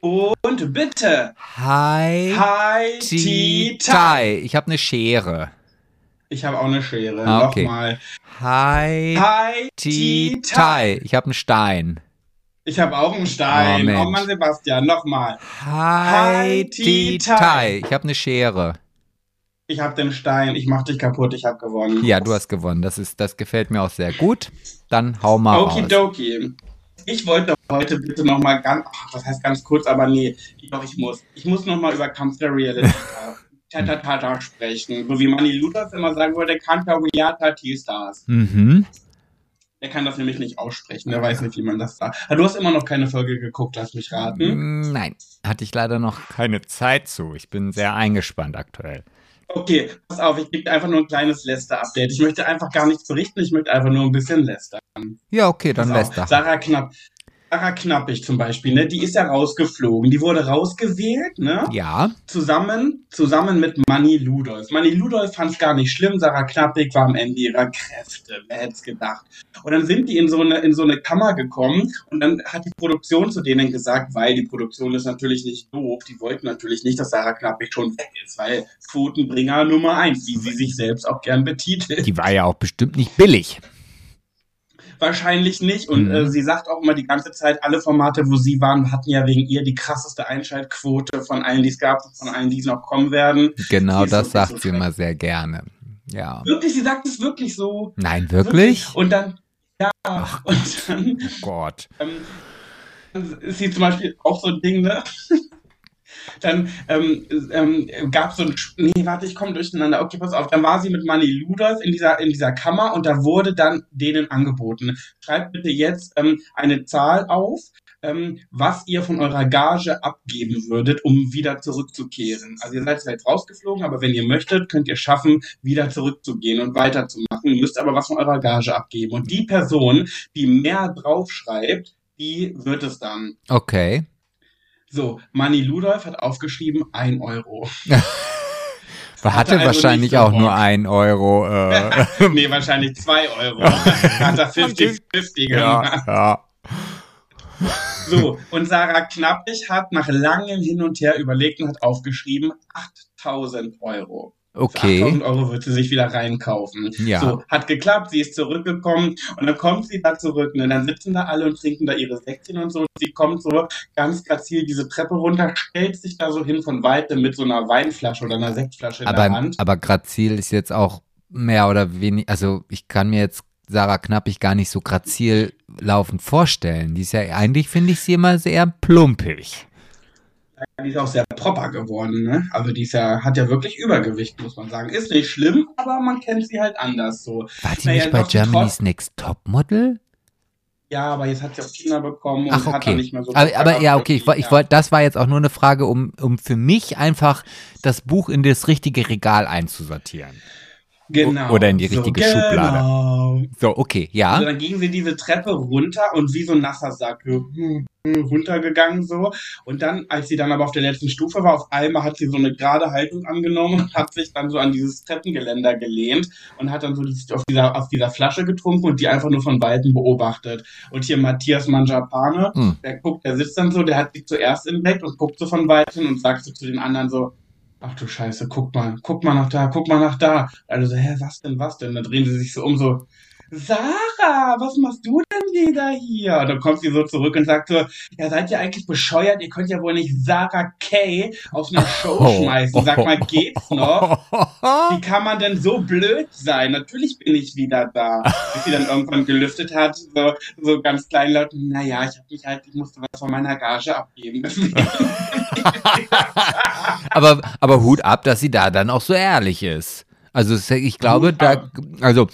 Und bitte, Hi. Haiti Tai. Tai. Ich habe eine Schere. Ich habe auch eine Schere. Ah, okay. Nochmal. Hi. Haiti Tai. Tai. Ich habe einen Stein. Ich habe auch einen Stein. Oh, Oh. Mann, Sebastian, nochmal. Hi. Ti, Tai. Ich habe eine Schere. Ich habe den Stein. Ich mach dich kaputt. Ich habe gewonnen. Ja, du hast gewonnen. Das ist, das gefällt mir auch sehr gut. Dann hau mal raus. Okidoki. Ich wollte heute bitte noch mal ganz, ach, das heißt ganz kurz, aber nee, doch ich muss. Ich muss noch mal über Kampf der Reality Tatatata sprechen. So wie Manny Luthers immer sagen würde, Kanta Riata T-Stars. Mhm. Der kann das nämlich nicht aussprechen. Der weiß nicht, wie man das sagt. Aber du hast immer noch keine Folge geguckt, lass mich raten. Nein, hatte ich leider noch keine Zeit zu. Ich bin sehr eingespannt aktuell. Okay, pass auf, ich gebe einfach nur ein kleines Lester-Update. Ich möchte einfach gar nichts berichten, ich möchte einfach nur ein bisschen lästern. Ja, okay, dann Pass lässt auf. er. Sarah Knapp. Sarah Knappig zum Beispiel, ne? Die ist ja rausgeflogen. Die wurde rausgewählt, ne? Ja. Zusammen, zusammen mit Manny Ludolf. Manny Ludolf fand es gar nicht schlimm. Sarah Knappig war am Ende ihrer Kräfte. Wer hätte es gedacht? Und dann sind die in so eine, in so eine Kammer gekommen und dann hat die Produktion zu denen gesagt, weil die Produktion ist natürlich nicht doof. Die wollten natürlich nicht, dass Sarah Knappig schon weg ist, weil Quotenbringer Nummer eins, wie sie sich selbst auch gern betitelt. Die war ja auch bestimmt nicht billig. Wahrscheinlich nicht. Und Mhm. äh, sie sagt auch immer die ganze Zeit, alle Formate, wo sie waren, hatten ja wegen ihr die krasseste Einschaltquote von allen, die es gab, von allen, die noch kommen werden. Genau das wirklich sagt so sie immer sehr gerne. Ja. Wirklich, sie sagt es wirklich so. Nein, wirklich? Und dann, ja, und dann Oh Gott. ähm, ist sie zum Beispiel auch so ein Ding, ne? Dann ähm, ähm, gab so ein, nee, warte, ich komme durcheinander. Okay, pass auf. Dann war sie mit Manny Luders in dieser in dieser Kammer und da wurde dann denen angeboten. Schreibt bitte jetzt ähm, eine Zahl auf, ähm, was ihr von eurer Gage abgeben würdet, um wieder zurückzukehren. Also ihr seid jetzt rausgeflogen, aber wenn ihr möchtet, könnt ihr schaffen, wieder zurückzugehen und weiterzumachen. Müsst aber was von eurer Gage abgeben. Und die Person, die mehr draufschreibt, die wird es dann. Okay. So, Manny Ludolf hat aufgeschrieben, ein Euro. Hatte, Hatte also wahrscheinlich auch nur Bock. ein Euro. Äh, nee, wahrscheinlich zwei Euro. hat er 50-50 gemacht. ja, ja. So, und Sarah Knappig hat nach langem Hin und Her überlegt und hat aufgeschrieben, 8000 Euro. Für Okay. 8000 Euro wird sie sich wieder reinkaufen. Ja. So, hat geklappt, sie ist zurückgekommen und dann kommt sie da zurück. Ne? Dann sitzen da alle und trinken da ihre Säckchen und so. Und sie kommt so ganz grazil diese Treppe runter, stellt sich da so hin von weitem mit so einer Weinflasche oder einer Sektflasche in der Aber, Hand. aber grazil ist jetzt auch mehr oder weniger, also ich kann mir jetzt Sarah Knappig gar nicht so grazil laufend vorstellen. Die ist ja, eigentlich finde ich sie immer sehr plumpig. Die ist auch sehr proper geworden, ne? Also die ist ja, hat ja wirklich Übergewicht, muss man sagen. Ist nicht schlimm, aber man kennt sie halt anders so. War die Naja, nicht bei Germany's Next Topmodel? Ja, aber jetzt hat sie auch Kinder bekommen und Ach, hat dann okay. nicht mehr so Aber, aber ja, okay, ich, ich wollte, das war jetzt auch nur eine Frage, um, um für mich einfach das Buch in das richtige Regal einzusortieren. Genau. oder in die richtige Schublade. Genau. So, okay, ja. Also dann gingen sie diese Treppe runter und wie so ein nasser Sack hm, hm, runtergegangen so. Und dann, als sie dann aber auf der letzten Stufe war, auf einmal hat sie so eine gerade Haltung angenommen und hat sich dann so an dieses Treppengeländer gelehnt und hat dann so auf dieser, auf dieser Flasche getrunken und die einfach nur von Weitem beobachtet. Und hier Matthias Manjapane, Hm. der guckt, der sitzt dann so, der hat sie zuerst entdeckt und guckt so von Weitem und sagt so zu den anderen so, Ach du Scheiße, guck mal, guck mal nach da, guck mal nach da. Also so, hä, was denn, was denn? Dann drehen sie sich so um, so, Sarah, was machst du denn wieder hier? Und dann kommt sie so zurück und sagt so, ja, seid ihr eigentlich bescheuert? Ihr könnt ja wohl nicht Sarah Kay aus einer Show Oh. schmeißen. Sag mal, geht's noch? Wie kann man denn so blöd sein? Natürlich bin ich wieder da. Bis sie dann irgendwann gelüftet hat, so, so ganz kleinlaut, naja, ich hab mich halt, ich musste was von meiner Gage abgeben. aber, aber Hut ab, dass sie da dann auch so ehrlich ist. Also ich glaube, da, also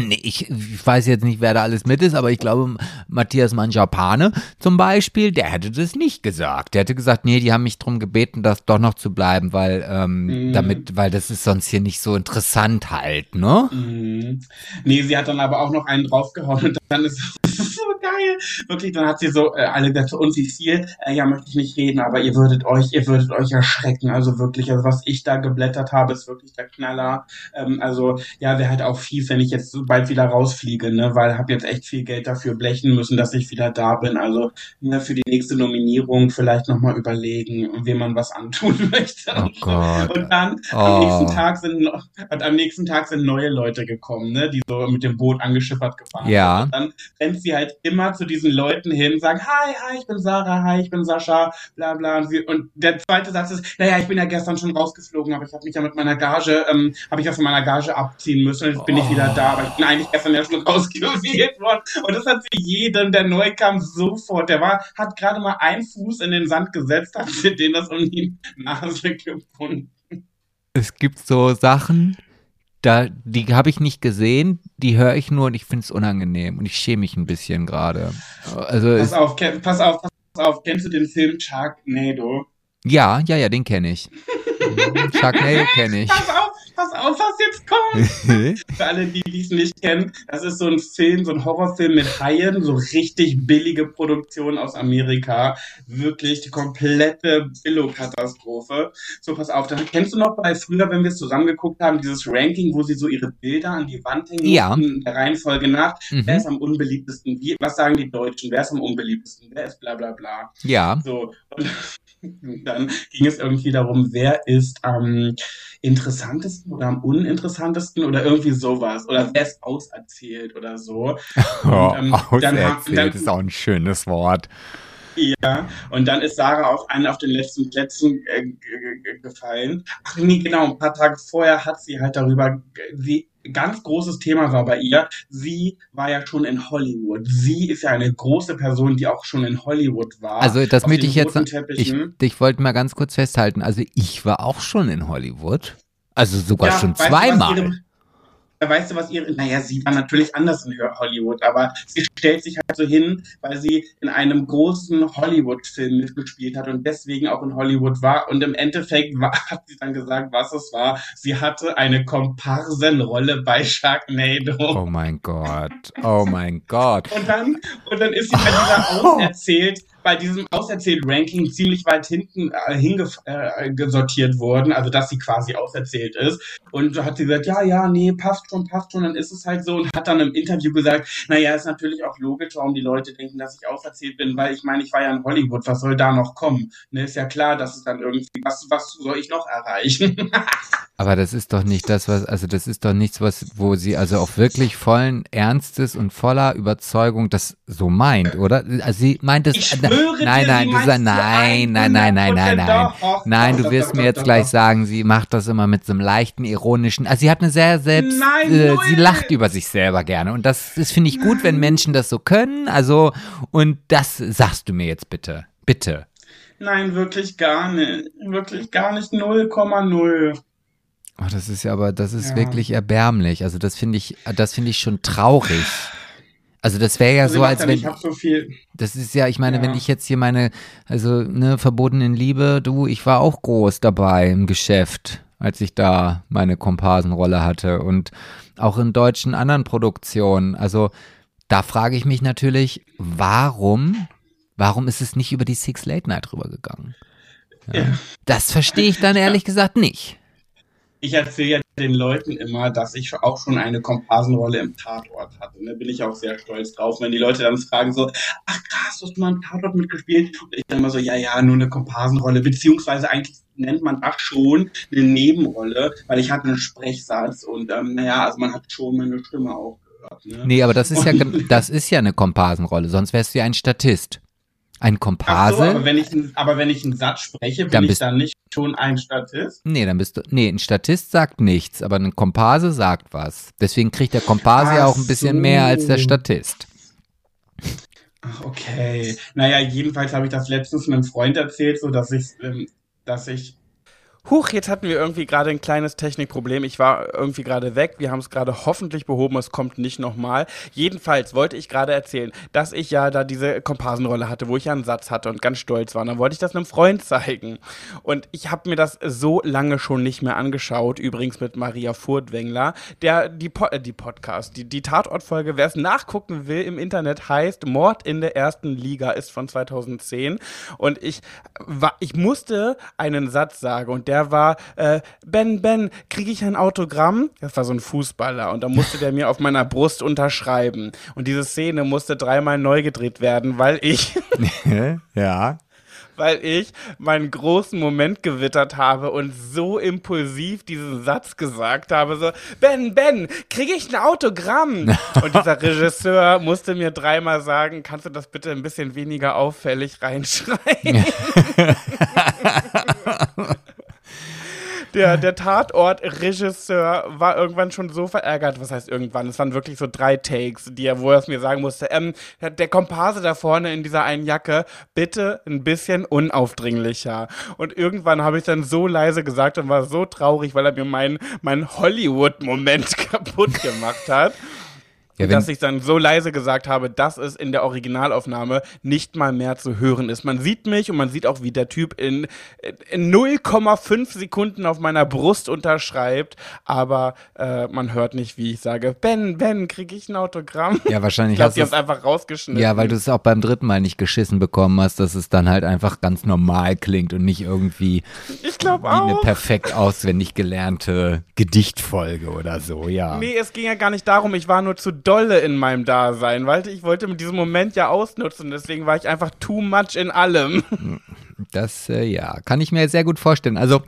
nee, ich, ich weiß jetzt nicht, wer da alles mit ist, aber ich glaube, Matthias Manjapane zum Beispiel, der hätte das nicht gesagt. Der hätte gesagt, nee, die haben mich drum gebeten, das doch noch zu bleiben, weil ähm, Mhm. damit, weil das ist sonst hier nicht so interessant halt, ne? Mhm. Nee, sie hat dann aber auch noch einen draufgehauen und dann ist das ist so geil. Wirklich, dann hat sie so äh, alle gesagt, und wie viel? Äh, ja, möchte ich nicht reden, aber ihr würdet euch, ihr würdet euch erschrecken. Also wirklich, also was ich da geblättert habe, ist wirklich der Knaller. Ähm, also ja, wäre halt auch fies, wenn ich jetzt so bald wieder rausfliege, ne, weil habe jetzt echt viel Geld dafür blechen müssen, dass ich wieder da bin. Also ne, für die nächste Nominierung vielleicht nochmal überlegen, wem man was antun möchte. Oh Gott. Und dann Oh. am nächsten Tag sind am nächsten Tag sind neue Leute gekommen, ne, die so mit dem Boot angeschippert gefahren Ja. sind. Und dann rennt sie halt immer zu diesen Leuten hin, sagt, hi, hi, ich bin Sarah, hi, ich bin Sascha, bla bla. Und, sie, und der zweite Satz ist, naja, ich bin ja gestern schon rausgeflogen, aber ich habe mich ja mit meiner Gage, ähm, habe ich ja von meiner Gage abziehen müssen und jetzt bin ich Oh. wieder da, aber ich bin eigentlich gestern ja schon rausgewählt worden. Und das hat sie jedem, der neu kam, sofort. Der war, hat gerade mal einen Fuß in den Sand gesetzt, hat sie den das um die Nase gebunden. Es gibt so Sachen, da, die habe ich nicht gesehen, die höre ich nur und ich finde es unangenehm und ich schäme mich ein bisschen gerade. Also Pass auf, pass auf, pass auf. Kennst du den Film Sharknado? ja, ja, ja, den kenne ich. Sharknado kenne ich. Pass auf, pass auf, was jetzt kommt. Für alle, die es nicht kennen, das ist so ein Film, so ein Horrorfilm mit Haien, so richtig billige Produktion aus Amerika. Wirklich die komplette Billo-Katastrophe. So, pass auf, dann kennst du noch bei früher, wenn wir es zusammengeguckt haben, dieses Ranking, wo sie so ihre Bilder an die Wand hängen, Ja. mussten, der Reihenfolge nach. Wer mhm. ist am unbeliebtesten? Wie, was sagen die Deutschen? Wer ist am unbeliebtesten? Wer ist bla bla bla? Ja, So, und dann ging es irgendwie darum, wer ist am interessantesten oder am uninteressantesten oder irgendwie sowas. Oder wer ist auserzählt oder so. Und, ähm, oh, auserzählt dann, ist auch ein schönes Wort. Ja, und dann ist Sarah auf einen auf den letzten Plätzen äh, gefallen. Ach nee, genau, ein paar Tage vorher hat sie halt darüber, sie ganz großes Thema war bei ihr, sie war ja schon in Hollywood. Sie ist ja eine große Person, die auch schon in Hollywood war. Also das möchte ich jetzt, ich, ich wollte mal ganz kurz festhalten, also ich war auch schon in Hollywood. Also sogar ja, schon zweimal weißt du, was ihre, naja, sie war natürlich anders in Hollywood, aber sie stellt sich halt so hin, weil sie in einem großen Hollywood-Film mitgespielt hat und deswegen auch in Hollywood war. Und im Endeffekt war, hat sie dann gesagt, was es war. Sie hatte eine Komparsenrolle bei Sharknado. Oh mein Gott, oh mein Gott. Und dann, und dann ist sie bei dieser auserzählt, bei diesem Auserzählt-Ranking ziemlich weit hinten äh, hingesortiert äh, worden, also dass sie quasi auserzählt ist. Und hat sie gesagt, ja, ja, nee, passt schon, passt schon, dann ist es halt so. Und hat dann im Interview gesagt, naja, ist natürlich auch logisch, warum die Leute denken, dass ich auserzählt bin, weil ich meine, ich war ja in Hollywood, was soll da noch kommen? Ne, ist ja klar, dass es dann irgendwie, was, was soll ich noch erreichen? Aber das ist doch nicht das, was, also das ist doch nichts, was, wo sie also auch wirklich vollen Ernstes und voller Überzeugung das so meint, oder? Also sie meint es. Ich schwöre nein, nein, du sagst, nein, nein, nein, nein, nein, nein. Nein, du wirst mir jetzt gleich sagen, sie macht das immer mit so einem leichten, ironischen. Also sie hat eine sehr selbst, nein, äh, sie lacht über sich selber gerne. Und das, das finde ich gut, wenn Menschen das so können. Also, und das sagst du mir jetzt bitte. Bitte. Nein, wirklich gar nicht. Wirklich gar nicht 0,0. Oh, das ist ja aber, das ist ja. wirklich erbärmlich. Also das finde ich, das finde ich schon traurig. Also das wäre ja also so, als wenn. Ich so viel. Das ist ja, ich meine, ja. wenn ich jetzt hier meine, also ne, verbotenen Liebe, du, ich war auch groß dabei im Geschäft, als ich da meine Komparsenrolle hatte und auch in deutschen anderen Produktionen. Also da frage ich mich natürlich, warum, warum ist es nicht über die Six Late Night rübergegangen? Ja. Ja. Das verstehe ich dann ehrlich gesagt nicht ich erzähle ja den Leuten immer, dass ich auch schon eine Komparsenrolle im Tatort hatte. Da ne? bin ich auch sehr stolz drauf, wenn die Leute dann fragen so, ach krass, hast du mal im Tatort mitgespielt? Und ich dann immer so, ja, ja, nur eine Komparsenrolle, beziehungsweise eigentlich nennt man das schon eine Nebenrolle, weil ich hatte einen Sprechsatz und ähm, naja, also man hat schon meine Stimme auch gehört. Ne? Nee, aber das ist ja, das ist ja eine Komparsenrolle, sonst wärst du ja ein Statist. Ein Komparse. So, aber, wenn ich, aber wenn ich einen Satz spreche, bin dann ich dann nicht schon ein Statist? Nee, dann bist du. Nee, ein Statist sagt nichts, aber ein Komparse sagt was. Deswegen kriegt der Komparse ja auch ein bisschen so. mehr als der Statist. Ach, okay. Naja, jedenfalls habe ich das letztens einem Freund erzählt, so dass ich, ähm, dass ich Huch, jetzt hatten wir irgendwie gerade ein kleines Technikproblem. Ich war irgendwie gerade weg. Wir haben es gerade hoffentlich behoben. Es kommt nicht nochmal. Jedenfalls wollte ich gerade erzählen, dass ich ja da diese Komparsenrolle hatte, wo ich ja einen Satz hatte und ganz stolz war. Und dann wollte ich das einem Freund zeigen. Und ich habe mir das so lange schon nicht mehr angeschaut. Übrigens mit Maria Furtwängler. Der, die, po äh, die Podcast, die, die Tatortfolge, wer es nachgucken will im Internet, heißt Mord in der ersten Liga, ist von 2010. Und ich, war, ich musste einen Satz sagen und der der war, äh, Ben, Ben, kriege ich ein Autogramm? Das war so ein Fußballer und da musste der mir auf meiner Brust unterschreiben. Und diese Szene musste dreimal neu gedreht werden, weil ich. ja weil ich meinen großen Moment gewittert habe und so impulsiv diesen Satz gesagt habe, so, Ben, Ben, kriege ich ein Autogramm? und dieser Regisseur musste mir dreimal sagen, kannst du das bitte ein bisschen weniger auffällig reinschreiben? Der, der Tatort-Regisseur war irgendwann schon so verärgert. Was heißt irgendwann? Es waren wirklich so drei Takes, die er, wo er es mir sagen musste. Ähm, der Komparse da vorne in dieser einen Jacke, bitte ein bisschen unaufdringlicher. Und irgendwann habe ich dann so leise gesagt und war so traurig, weil er mir meinen mein Hollywood-Moment kaputt gemacht hat. Ja, dass ich dann so leise gesagt habe, dass es in der Originalaufnahme nicht mal mehr zu hören ist. Man sieht mich und man sieht auch, wie der Typ in, in 0,5 Sekunden auf meiner Brust unterschreibt, aber äh, man hört nicht, wie ich sage, Ben, Ben, kriege ich ein Autogramm? Ja, wahrscheinlich ich glaub, hast du es einfach rausgeschnitten. Ja, weil du es auch beim dritten Mal nicht geschissen bekommen hast, dass es dann halt einfach ganz normal klingt und nicht irgendwie ich wie auch. eine perfekt auswendig gelernte Gedichtfolge oder so, ja. Nee, es ging ja gar nicht darum, ich war nur zu dolle in meinem Dasein, weil ich wollte mit diesem Moment ja ausnutzen. Deswegen war ich einfach too much in allem. Das, äh, ja, kann ich mir sehr gut vorstellen. Also,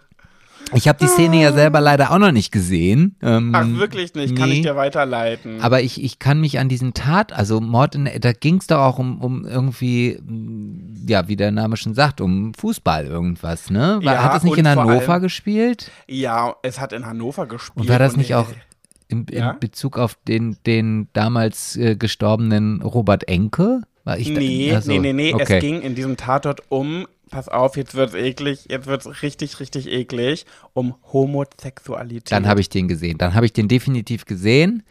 ich habe die Szene ja selber leider auch noch nicht gesehen. Ähm, Ach, wirklich nicht? Nee. Kann ich dir weiterleiten. Aber ich, ich kann mich an diesen Tat, also Mord in, da ging es doch auch um, um irgendwie, ja, wie der Name schon sagt, um Fußball irgendwas, ne? War, ja, hat das nicht in Hannover allem, gespielt? Ja, es hat in Hannover gespielt. Und war das nicht auch in, in ja? Bezug auf den, den damals äh, gestorbenen Robert Enke? War ich nee, da, also, nee, nee, nee, okay. es ging in diesem Tatort um pass auf, jetzt wird's eklig, jetzt wird's richtig, richtig eklig, um Homosexualität. Dann habe ich den gesehen. Dann habe ich den definitiv gesehen.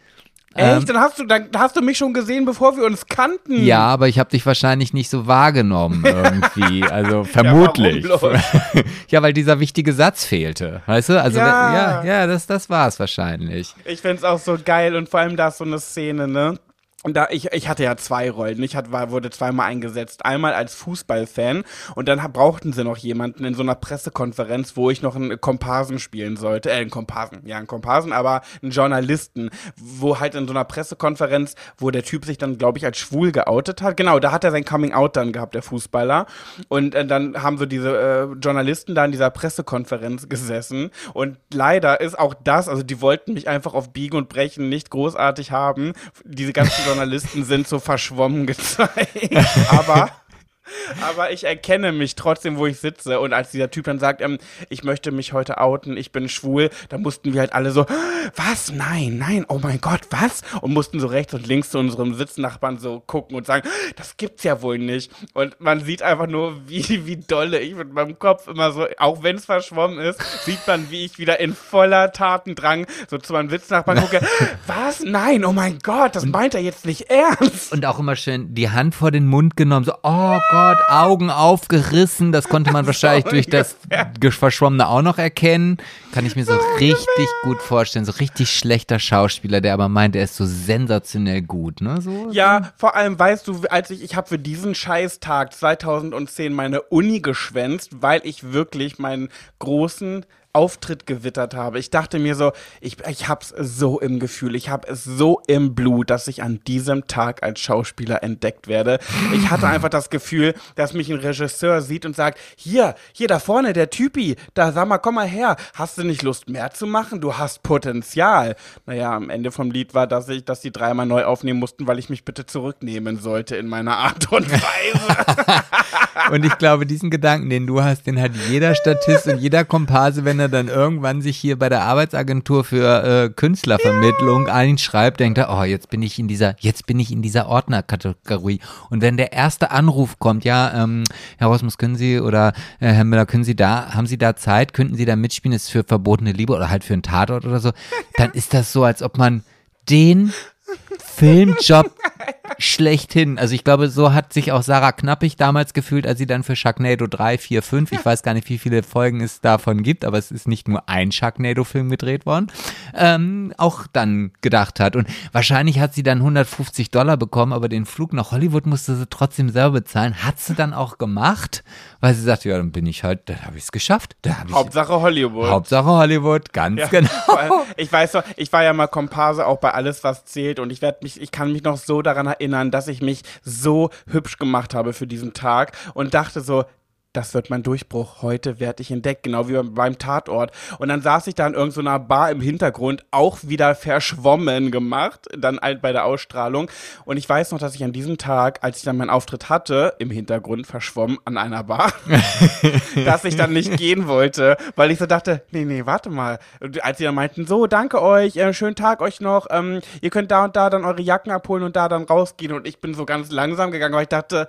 Echt? Ähm, dann hast du, dann hast du mich schon gesehen, bevor wir uns kannten. Ja, aber ich habe dich wahrscheinlich nicht so wahrgenommen irgendwie. Also vermutlich. Ja, ja, weil dieser wichtige Satz fehlte. Weißt du? Also ja, ja, ja das, das war es wahrscheinlich. Ich find's auch so geil und vor allem da ist so eine Szene, ne? Und da, ich, ich hatte ja zwei Rollen. Ich hatte, war, wurde zweimal eingesetzt. Einmal als Fußballfan und dann brauchten sie noch jemanden in so einer Pressekonferenz, wo ich noch einen Komparsen spielen sollte. Äh, einen Komparsen, ja, einen Komparsen, aber einen Journalisten, wo halt in so einer Pressekonferenz, wo der Typ sich dann, glaube ich, als schwul geoutet hat. Genau, da hat er sein Coming-out dann gehabt, der Fußballer. Und äh, dann haben so diese äh, Journalisten da in dieser Pressekonferenz gesessen. Und leider ist auch das, also die wollten mich einfach auf Biegen und Brechen nicht großartig haben. Diese ganzen Journalisten sind so verschwommen gezeigt. Aber aber ich erkenne mich trotzdem, wo ich sitze. Und als dieser Typ dann sagt, ähm, ich möchte mich heute outen, ich bin schwul, da mussten wir halt alle so, was? Nein, nein, oh mein Gott, was? Und mussten so rechts und links zu unserem Sitznachbarn so gucken und sagen, das gibt's ja wohl nicht. Und man sieht einfach nur, wie, wie dolle ich mit meinem Kopf immer so, auch wenn es verschwommen ist, sieht man, wie ich wieder in voller Tatendrang so zu meinem Sitznachbarn gucke, was? Nein, oh mein Gott, das meint er jetzt nicht ernst. Und auch immer schön die Hand vor den Mund genommen, so, oh Gott. Gott, Augen aufgerissen. Das konnte man wahrscheinlich durch das Verschwommene auch noch erkennen. Kann ich mir so, so richtig gut vorstellen. So richtig schlechter Schauspieler, der aber meint, er ist so sensationell gut. Ne? So, ja, so. vor allem weißt du, als ich, ich habe für diesen Scheißtag 2010 meine Uni geschwänzt, weil ich wirklich meinen großen Auftritt gewittert habe. Ich dachte mir so, ich, ich hab's so im Gefühl, ich habe es so im Blut, dass ich an diesem Tag als Schauspieler entdeckt werde. Ich hatte einfach das Gefühl, dass mich ein Regisseur sieht und sagt, hier, hier da vorne, der Typi, da sag mal, komm mal her, hast du nicht Lust mehr zu machen? Du hast Potenzial. Naja, am Ende vom Lied war, dass ich, dass die dreimal neu aufnehmen mussten, weil ich mich bitte zurücknehmen sollte in meiner Art und Weise. und ich glaube, diesen Gedanken, den du hast, den hat jeder Statist und jeder Komparse, wenn er er dann irgendwann sich hier bei der Arbeitsagentur für äh, Künstlervermittlung ja. einschreibt, denkt er, oh, jetzt bin ich in dieser, jetzt bin ich in dieser Ordnerkategorie. Und wenn der erste Anruf kommt, ja, ähm, Herr Rosmus, können Sie oder äh, Herr Müller, können Sie da, haben Sie da Zeit, könnten Sie da mitspielen, ist für verbotene Liebe oder halt für einen Tatort oder so, dann ist das so, als ob man den Filmjob schlechthin. Also ich glaube, so hat sich auch Sarah Knappig damals gefühlt, als sie dann für Sharknado 3, 4, 5, ich weiß gar nicht, wie viele Folgen es davon gibt, aber es ist nicht nur ein Sharknado-Film gedreht worden, ähm, auch dann gedacht hat. Und wahrscheinlich hat sie dann 150 Dollar bekommen, aber den Flug nach Hollywood musste sie trotzdem selber bezahlen. Hat sie dann auch gemacht, weil sie sagte, ja, dann bin ich halt, dann habe ich es geschafft. Hauptsache Hollywood. Hauptsache Hollywood, ganz ja, genau. Ich weiß doch, ich war ja mal Komparse auch bei Alles, was zählt und ich werde mich, ich kann mich noch so daran erinnern, dass ich mich so hübsch gemacht habe für diesen Tag und dachte so, das wird mein Durchbruch. Heute werde ich entdeckt, genau wie beim Tatort. Und dann saß ich da in irgendeiner Bar im Hintergrund, auch wieder verschwommen gemacht, dann halt bei der Ausstrahlung. Und ich weiß noch, dass ich an diesem Tag, als ich dann meinen Auftritt hatte, im Hintergrund verschwommen an einer Bar, dass ich dann nicht gehen wollte, weil ich so dachte, nee, nee, warte mal. Und als sie dann meinten, so, danke euch, äh, schönen Tag euch noch, ähm, ihr könnt da und da dann eure Jacken abholen und da dann rausgehen. Und ich bin so ganz langsam gegangen, weil ich dachte,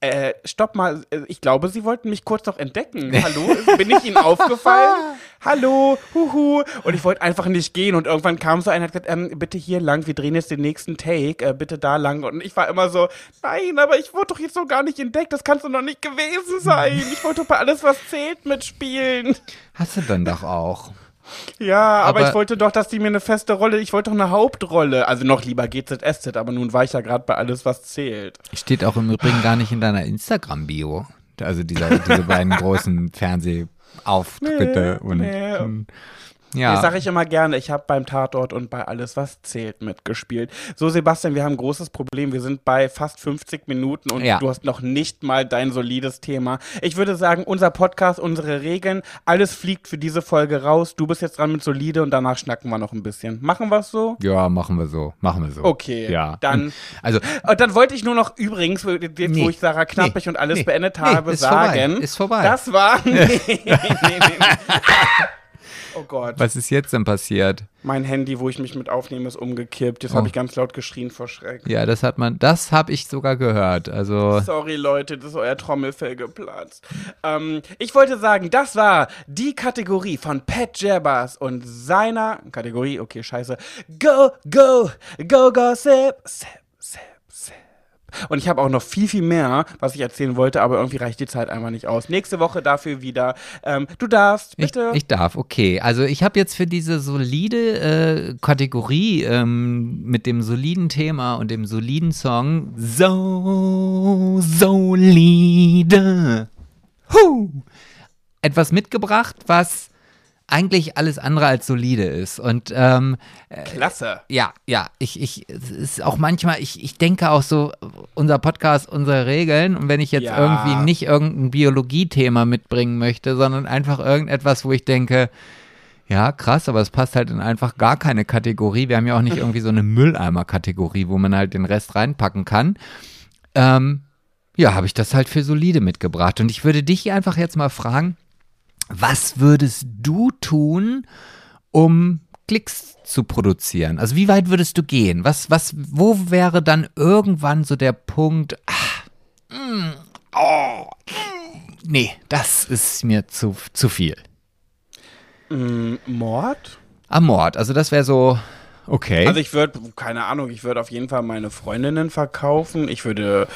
äh, stopp mal, äh, ich glaube, Sie wollten mich kurz noch entdecken. Hallo, bin ich Ihnen aufgefallen? Hallo, huhu. Und ich wollte einfach nicht gehen und irgendwann kam so einer und hat gesagt, ähm, bitte hier lang, wir drehen jetzt den nächsten Take, äh, bitte da lang. Und ich war immer so, nein, aber ich wurde doch jetzt so gar nicht entdeckt, das kannst du noch nicht gewesen sein. Ich wollte doch bei alles, was zählt, mitspielen. Hast du dann doch auch. Ja, aber, aber, ich wollte doch, dass die mir eine feste Rolle, ich wollte doch eine Hauptrolle. Also noch lieber GZSZ, aber nun war ich ja gerade bei alles, was zählt. Steht auch im Übrigen gar nicht in deiner Instagram-Bio. Also dieser, diese beiden großen Fernsehauftritte. Nee, und, nee. und Ja. Das sage ich immer gerne. Ich habe beim Tatort und bei Alles, was zählt, mitgespielt. So, Sebastian, wir haben ein großes Problem. Wir sind bei fast 50 Minuten und Ja. du hast noch nicht mal dein solides Thema. Ich würde sagen, unser Podcast, unsere Regeln, alles fliegt für diese Folge raus. Du bist jetzt dran mit solide und danach schnacken wir noch ein bisschen. Machen wir es so? Ja, machen wir so. Machen wir so. Okay, Ja. dann. Also, Und dann wollte ich nur noch übrigens, wo Nee. ich Sarah Knappig Nee. und alles Nee. beendet habe, ist vorbei. sagen. Ist vorbei. Das war. Nee, nee, nee, nee. Oh Gott. was ist jetzt denn passiert? Mein Handy, wo ich mich mit aufnehme, ist umgekippt. Jetzt Oh. habe ich ganz laut geschrien vor Schreck. Ja, das hat man, das habe ich sogar gehört. Also, Sorry, Leute, das ist euer Trommelfell geplatzt. Ähm, ich wollte sagen, das war die Kategorie von Pat Jabbers und seiner Kategorie, okay, scheiße. Go, go, go, go, sip, sip, sip, sip. Und ich habe auch noch viel, viel mehr, was ich erzählen wollte, aber irgendwie reicht die Zeit einfach nicht aus. Nächste Woche dafür wieder. Ähm, du darfst, ich, bitte. ich darf, okay. Also ich habe jetzt für diese solide äh, Kategorie ähm, mit dem soliden Thema und dem soliden Song so solide huh, etwas mitgebracht, was eigentlich alles andere als solide ist. Und ähm, Klasse. ja, ja, ich, ich, es ist auch manchmal, ich, ich denke auch so, unser Podcast, unsere Regeln. Und wenn ich jetzt Ja. irgendwie nicht irgendein Biologiethema mitbringen möchte, sondern einfach irgendetwas, wo ich denke, ja, krass, aber es passt halt in einfach gar keine Kategorie. Wir haben ja auch nicht irgendwie so eine Mülleimer-Kategorie, wo man halt den Rest reinpacken kann. Ähm, ja, habe ich das halt für solide mitgebracht. Und ich würde dich einfach jetzt mal fragen, was würdest du tun, um Klicks zu produzieren? Also wie weit würdest du gehen? Was, was, wo wäre dann irgendwann so der Punkt, ah, mm, oh, mm, nee, das ist mir zu, zu viel. Mm, Mord? Am Mord, also das wäre so, okay. Also ich würde, keine Ahnung, ich würde auf jeden Fall meine Freundinnen verkaufen. Ich würde,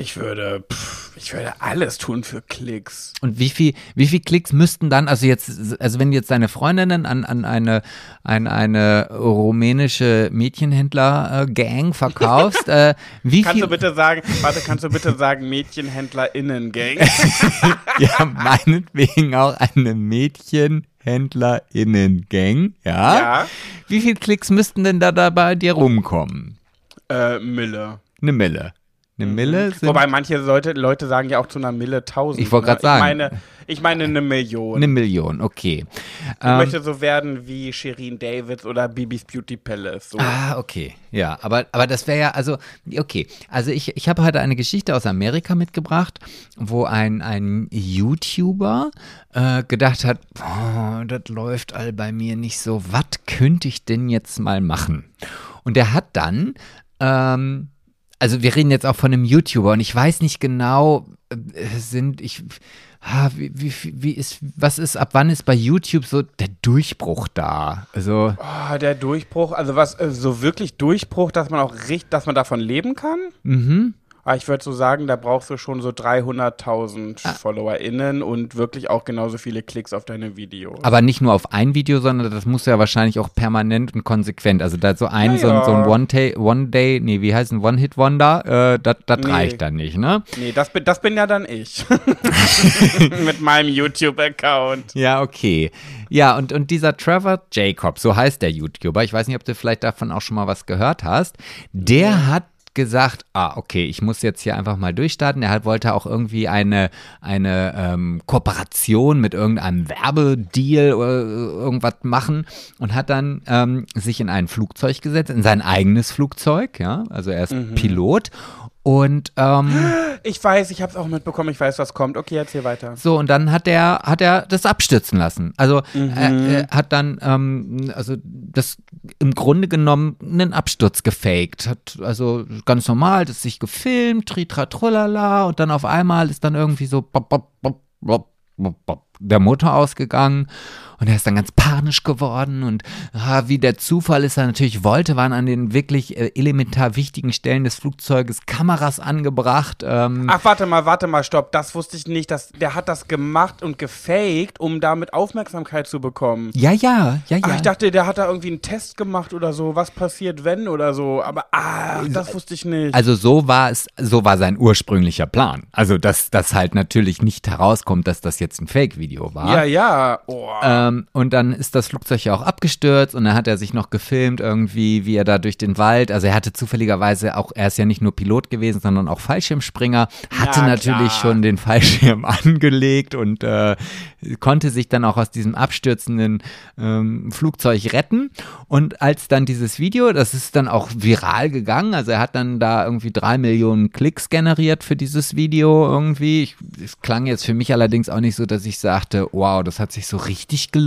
ich würde, pff, ich würde alles tun für Klicks. Und wie viel, wie viel Klicks müssten dann, also jetzt, also wenn du jetzt deine Freundinnen an, an eine, an eine rumänische Mädchenhändler-Gang verkaufst, äh, wie Kannst viel, du bitte sagen, warte, kannst du bitte sagen MädchenhändlerInnen-Gang? ja, meinetwegen auch eine Mädchenhändlerinnen-Gang, ja? ja. Wie viel Klicks müssten denn da, da bei dir rumkommen? Äh, Mille. Eine Mille. Eine Mille sind Mhm. Wobei manche Leute, Leute sagen ja auch zu einer Mille tausend. Ich wollte ne? sagen. Ich meine, ich meine eine Million. eine Million, okay. ich Ähm, möchte so werden wie Shirin Davids oder Bibis Beauty Palace. So. Ah, okay. Ja, aber, aber das wäre ja, also, okay. Also ich, ich habe heute eine Geschichte aus Amerika mitgebracht, wo ein, ein YouTuber äh, gedacht hat, boah, das läuft all bei mir nicht so, was könnte ich denn jetzt mal machen? Und der hat dann, ähm, also wir reden jetzt auch von einem YouTuber und ich weiß nicht genau, äh, sind, ich, ah, wie, wie, wie ist, was ist, ab wann ist bei YouTube so der Durchbruch da? Also, Oh, der Durchbruch, also was, äh, so wirklich Durchbruch, dass man auch richtig, dass man davon leben kann? mhm. Aber ich würde so sagen, da brauchst du schon so 300.000 Ah. FollowerInnen und wirklich auch genauso viele Klicks auf deine Videos. Aber nicht nur auf ein Video, sondern das muss ja wahrscheinlich auch permanent und konsequent. Also da so ein, Ja, so, ein- so ein ja. One-Day, One-Day, nee, wie heißt ein One-Hit-Wonder, äh, das Nee. reicht dann nicht, ne? Nee, das bin, das bin ja dann ich. Mit meinem YouTube-Account. Ja, okay. Ja, und, und dieser Trevor Jacob, so heißt der YouTuber, ich weiß nicht, ob du vielleicht davon auch schon mal was gehört hast, der hat gesagt, ah, okay, ich muss jetzt hier einfach mal durchstarten. Er wollte auch irgendwie eine, eine ähm, Kooperation mit irgendeinem Werbedeal oder irgendwas machen und hat dann ähm, sich in ein Flugzeug gesetzt, in sein eigenes Flugzeug, ja, also er ist Pilot und ähm, Ich weiß, ich habe es auch mitbekommen, ich weiß, was kommt. Okay, erzähl weiter. so, und dann hat er, hat er das abstürzen lassen. Also er, er hat dann, ähm, also das im Grunde genommen einen Absturz gefaked. Hat also ganz normal, das sich gefilmt, tritra trullala, und dann auf einmal ist dann irgendwie so bop, bop, bop, bop, bop, bop, der Motor ausgegangen und er ist dann ganz panisch geworden und ah, wie der Zufall ist er natürlich wollte, waren an den wirklich äh, elementar wichtigen Stellen des Flugzeuges Kameras angebracht. Ähm, Ach, warte mal, warte mal, stopp. Das wusste ich nicht. Das, der hat das gemacht und gefaked, um damit Aufmerksamkeit zu bekommen. ja, ja, ja, ja. Ach, ich dachte, der hat da irgendwie einen Test gemacht oder so. Was passiert, wenn oder so. Aber, ah, das wusste ich nicht. Also so war es, so war sein ursprünglicher Plan. Also dass das halt natürlich nicht herauskommt, dass das jetzt ein Fake-Video war. ja, ja. Oh. Ähm, Ähm, und dann ist das Flugzeug ja auch abgestürzt und dann hat er sich noch gefilmt irgendwie, wie er da durch den Wald, also er hatte zufälligerweise auch, er ist ja nicht nur Pilot gewesen, sondern auch Fallschirmspringer, hatte ja, natürlich schon den Fallschirm angelegt und äh, konnte sich dann auch aus diesem abstürzenden ähm, Flugzeug retten. Und als dann dieses Video, das ist dann auch viral gegangen, also er hat dann da irgendwie drei Millionen Klicks generiert für dieses Video irgendwie. Es klang jetzt für mich allerdings auch nicht so, dass ich sagte, wow, das hat sich so richtig gelohnt.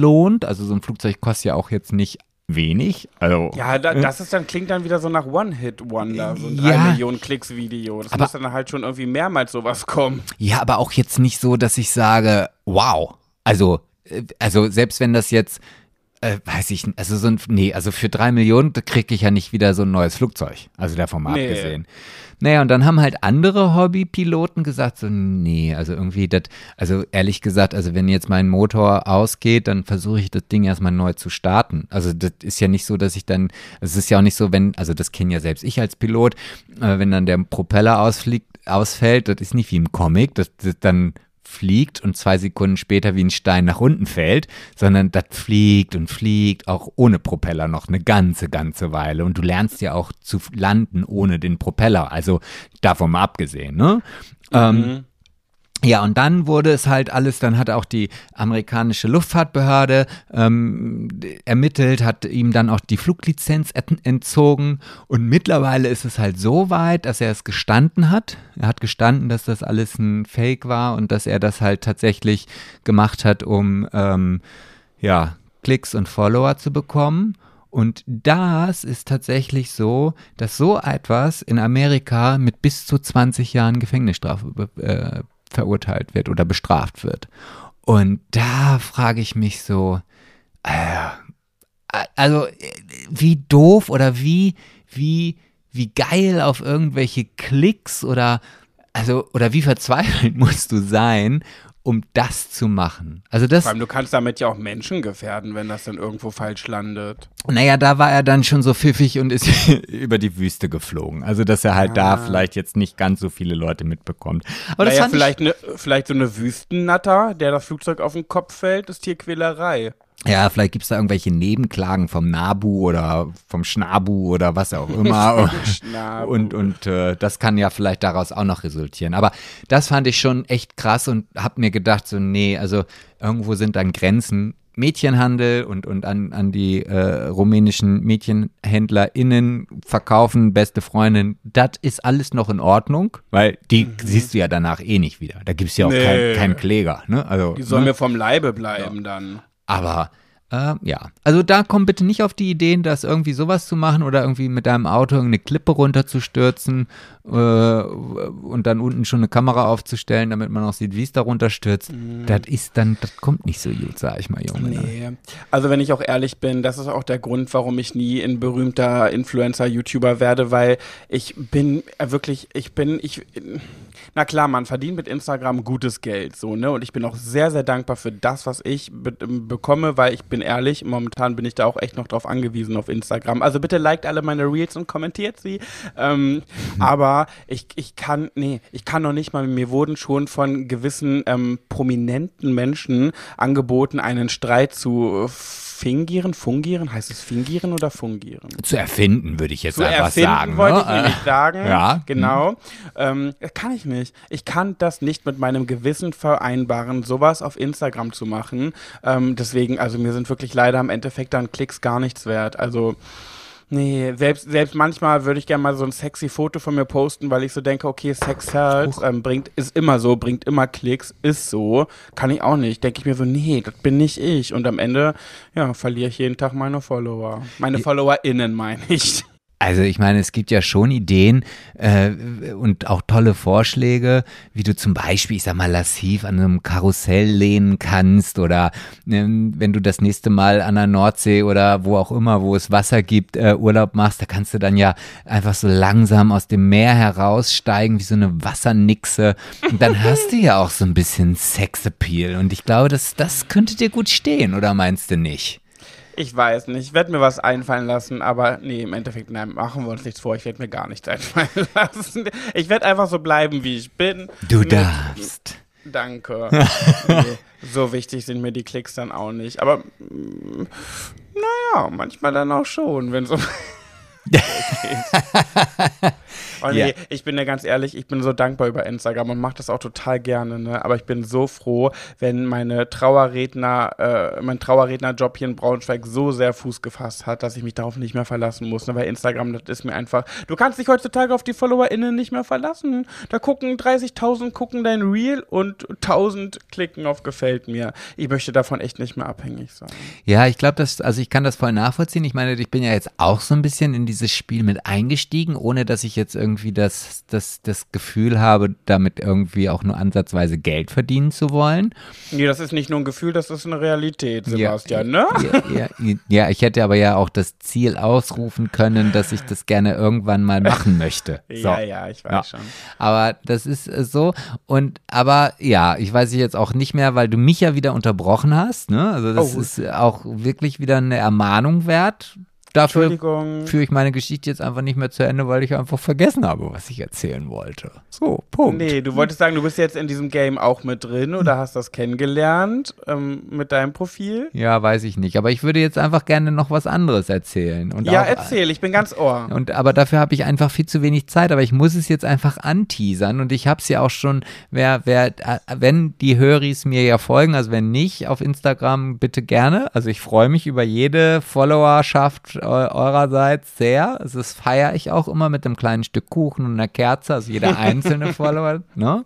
Also so ein Flugzeug kostet ja auch jetzt nicht wenig. Also, ja, da, äh, das ist dann, klingt dann wieder so nach One-Hit-Wonder, so ein ja, 3 Millionen Klicks-Video. Das aber, muss dann halt schon irgendwie mehrmals sowas kommen. Ja, aber auch jetzt nicht so, dass ich sage, wow. Also, äh, also selbst wenn das jetzt äh, weiß ich, also so ein, nee, also für drei Millionen kriege ich ja nicht wieder so ein neues Flugzeug. Also davon mal nee. abgesehen. Naja, und dann haben halt andere Hobbypiloten gesagt, so, nee, also irgendwie das, also ehrlich gesagt, also wenn jetzt mein Motor ausgeht, dann versuche ich das Ding erstmal neu zu starten. Also das ist ja nicht so, dass ich dann, es ist ja auch nicht so, wenn, also das kenne ja selbst ich als Pilot, äh, wenn dann der Propeller ausfliegt, ausfällt, das ist nicht wie im Comic, das, das dann fliegt und zwei Sekunden später wie ein Stein nach unten fällt, sondern das fliegt und fliegt auch ohne Propeller noch eine ganze, ganze Weile. Und du lernst ja auch zu landen ohne den Propeller, also davon mal abgesehen. Ne? Ähm, mhm. Ähm, ja, und dann wurde es halt alles, dann hat auch die amerikanische Luftfahrtbehörde ähm, ermittelt, hat ihm dann auch die Fluglizenz entzogen und mittlerweile ist es halt so weit, dass er es gestanden hat. Er hat gestanden, dass das alles ein Fake war und dass er das halt tatsächlich gemacht hat, um ähm, ja, Klicks und Follower zu bekommen. Und das ist tatsächlich so, dass so etwas in Amerika mit bis zu 20 Jahren Gefängnisstrafe äh, verurteilt wird oder bestraft wird. Und da frage ich mich so, äh, also wie doof oder wie, wie, wie geil auf irgendwelche Klicks oder also oder wie verzweifelt musst du sein, um das zu machen. Also das. Vor allem, du kannst damit ja auch Menschen gefährden, wenn das dann irgendwo falsch landet. Naja, da war er dann schon so pfiffig und ist über die Wüste geflogen. Also, dass er halt ah. da vielleicht jetzt nicht ganz so viele Leute mitbekommt. Aber naja, das vielleicht, ne, vielleicht so eine Wüstennatter, der das Flugzeug auf den Kopf fällt, ist Tierquälerei. Ja, vielleicht gibt es da irgendwelche Nebenklagen vom Nabu oder vom Schnabu oder was auch immer. und und äh, das kann ja vielleicht daraus auch noch resultieren. Aber das fand ich schon echt krass und habe mir gedacht, so, nee, also irgendwo sind dann Grenzen. Mädchenhandel und, und an, an die äh, rumänischen MädchenhändlerInnen verkaufen, beste Freundin, das ist alles noch in Ordnung, weil die mhm. siehst du ja danach eh nicht wieder. Da gibt es ja auch nee. keinen kein Kläger. Ne? Also, die sollen ne? mir vom Leibe bleiben ja. dann. Aber äh, ja, also da komm bitte nicht auf die Ideen, das irgendwie sowas zu machen oder irgendwie mit deinem Auto eine Klippe runterzustürzen äh, und dann unten schon eine Kamera aufzustellen, damit man auch sieht, wie es da runterstürzt. Mhm. Das ist dann, das kommt nicht so gut, sag ich mal, Junge. Ne? Nee. Also wenn ich auch ehrlich bin, das ist auch der Grund, warum ich nie ein berühmter Influencer-YouTuber werde, weil ich bin wirklich, ich bin, ich na klar, man verdient mit Instagram gutes Geld, so, ne? Und ich bin auch sehr, sehr dankbar für das, was ich be bekomme, weil ich bin ehrlich, momentan bin ich da auch echt noch drauf angewiesen auf Instagram. Also bitte liked alle meine Reels und kommentiert sie. Ähm, mhm. Aber ich, ich kann, nee, ich kann noch nicht mal, mir wurden schon von gewissen ähm, prominenten Menschen angeboten, einen Streit zu fingieren, fungieren, heißt es fingieren oder fungieren? Zu erfinden, würde ich jetzt Zu einfach sagen. wollte ne? ich nämlich sagen. ja. Genau. Mhm. Ähm, kann ich nicht. Ich kann das nicht mit meinem Gewissen vereinbaren, sowas auf Instagram zu machen. Ähm, deswegen, also mir sind wirklich leider im Endeffekt dann Klicks gar nichts wert. Also Nee, selbst, selbst manchmal würde ich gerne mal so ein sexy Foto von mir posten, weil ich so denke, okay, Sex Health ähm, bringt, ist immer so, bringt immer Klicks, ist so. Kann ich auch nicht. Denke ich mir so, nee, das bin nicht ich. Und am Ende, ja, verliere ich jeden Tag meine Follower. Meine FollowerInnen, meine ich. Also ich meine, es gibt ja schon Ideen äh, und auch tolle Vorschläge, wie du zum Beispiel, ich sag mal, lassiv an einem Karussell lehnen kannst oder äh, wenn du das nächste Mal an der Nordsee oder wo auch immer, wo es Wasser gibt, äh, Urlaub machst, da kannst du dann ja einfach so langsam aus dem Meer heraussteigen wie so eine Wassernixe und dann hast du ja auch so ein bisschen Sexappeal und ich glaube, das, das könnte dir gut stehen, oder meinst du nicht? Ich weiß nicht. Ich werde mir was einfallen lassen, aber nee, im Endeffekt, nein, machen wir uns nichts vor. Ich werde mir gar nichts einfallen lassen. Ich werde einfach so bleiben, wie ich bin. Du darfst. Danke. nee, so wichtig sind mir die Klicks dann auch nicht. Aber mm, naja, manchmal dann auch schon, wenn so. Oh nee, ja. ich bin ja ganz ehrlich, ich bin so dankbar über Instagram und mache das auch total gerne, ne? Aber ich bin so froh, wenn meine Trauerredner, äh, mein Trauerrednerjob hier in Braunschweig so sehr Fuß gefasst hat, dass ich mich darauf nicht mehr verlassen muss. Ne? Weil Instagram, das ist mir einfach. Du kannst dich heutzutage auf die FollowerInnen nicht mehr verlassen. Da gucken 30.000 gucken dein Reel und 1.000 klicken auf Gefällt mir. Ich möchte davon echt nicht mehr abhängig sein. Ja, ich glaube, dass, also ich kann das voll nachvollziehen. Ich meine, ich bin ja jetzt auch so ein bisschen in dieses Spiel mit eingestiegen, ohne dass ich jetzt irgendwie irgendwie das, das, das Gefühl habe, damit irgendwie auch nur ansatzweise Geld verdienen zu wollen. Nee, das ist nicht nur ein Gefühl, das ist eine Realität, Sebastian, ja, ne? Ja, ja, ja, ich hätte aber ja auch das Ziel ausrufen können, dass ich das gerne irgendwann mal machen möchte. So. Ja, ja, ich weiß schon. Aber das ist äh, so. Und aber ja, ich weiß jetzt auch nicht mehr, weil du mich ja wieder unterbrochen hast. Ne? Also das oh. ist auch wirklich wieder eine Ermahnung wert Dafür führe ich meine Geschichte jetzt einfach nicht mehr zu Ende, weil ich einfach vergessen habe, was ich erzählen wollte. So, Punkt. Nee, du wolltest sagen, du bist jetzt in diesem Game auch mit drin oder hast das kennengelernt ähm, mit deinem Profil? Ja, weiß ich nicht. Aber ich würde jetzt einfach gerne noch was anderes erzählen. Und ja, erzähl, ich bin ganz ohr. Und, aber dafür habe ich einfach viel zu wenig Zeit. Aber ich muss es jetzt einfach anteasern. Und ich habe es ja auch schon, wer, wer, äh, wenn die Höris mir ja folgen, also wenn nicht auf Instagram, bitte gerne. Also ich freue mich über jede Followerschaft eurerseits sehr. Das feiere ich auch immer mit einem kleinen Stück Kuchen und einer Kerze, also jeder einzelne Follower. Ne?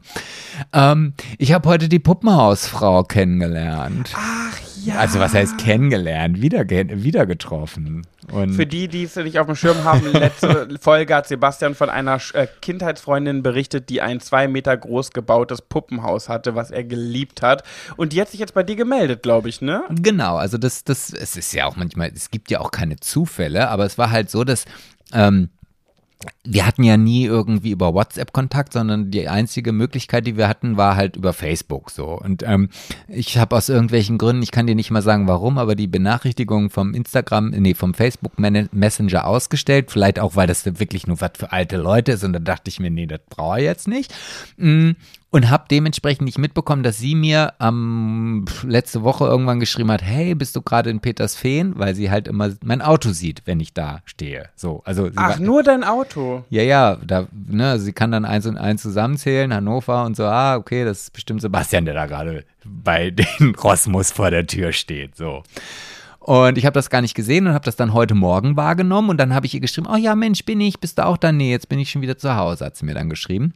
Ähm, ich habe heute die Puppenhausfrau kennengelernt. Ach ja. Also was heißt kennengelernt? Wieder, wieder getroffen. Und Für die, die es nicht auf dem Schirm haben, letzte Folge hat Sebastian von einer äh, Kindheitsfreundin berichtet, die ein zwei Meter groß gebautes Puppenhaus hatte, was er geliebt hat. Und die hat sich jetzt bei dir gemeldet, glaube ich, ne? Genau, also das, das, es ist ja auch manchmal, es gibt ja auch keine Zufälle, aber es war halt so, dass ähm, wir hatten ja nie irgendwie über WhatsApp Kontakt, sondern die einzige Möglichkeit, die wir hatten, war halt über Facebook so. Und ähm, ich habe aus irgendwelchen Gründen, ich kann dir nicht mal sagen, warum, aber die Benachrichtigungen vom Instagram, nee, vom Facebook Messenger ausgestellt. Vielleicht auch, weil das wirklich nur was für alte Leute ist. Und da dachte ich mir, nee, das brauche ich jetzt nicht. Und habe dementsprechend nicht mitbekommen, dass sie mir ähm, letzte Woche irgendwann geschrieben hat, hey, bist du gerade in Petersfeen, weil sie halt immer mein Auto sieht, wenn ich da stehe. So, also Ach, war, nur dein Auto. Ja, ja, da, ne, sie kann dann eins und eins zusammenzählen, Hannover und so, ah, okay, das ist bestimmt Sebastian, der da gerade bei den Rosmus vor der Tür steht, so. Und ich habe das gar nicht gesehen und habe das dann heute Morgen wahrgenommen und dann habe ich ihr geschrieben, oh ja, Mensch, bin ich, bist du auch da? Nee, jetzt bin ich schon wieder zu Hause, hat sie mir dann geschrieben.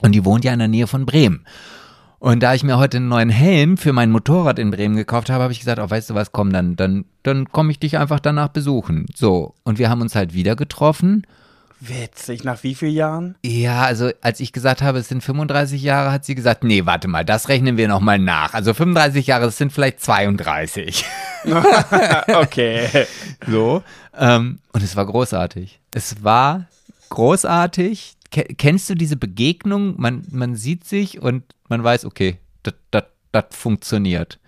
Und die wohnt ja in der Nähe von Bremen. Und da ich mir heute einen neuen Helm für mein Motorrad in Bremen gekauft habe, habe ich gesagt, oh, weißt du was, komm, dann, dann, dann komme ich dich einfach danach besuchen. So. Und wir haben uns halt wieder getroffen. Witzig, nach wie vielen Jahren? Ja, also als ich gesagt habe, es sind 35 Jahre, hat sie gesagt, nee, warte mal, das rechnen wir nochmal nach. Also 35 Jahre, das sind vielleicht 32. okay. So. Ähm, und es war großartig. Es war großartig kennst du diese Begegnung? Man, man sieht sich und man weiß, okay, das funktioniert.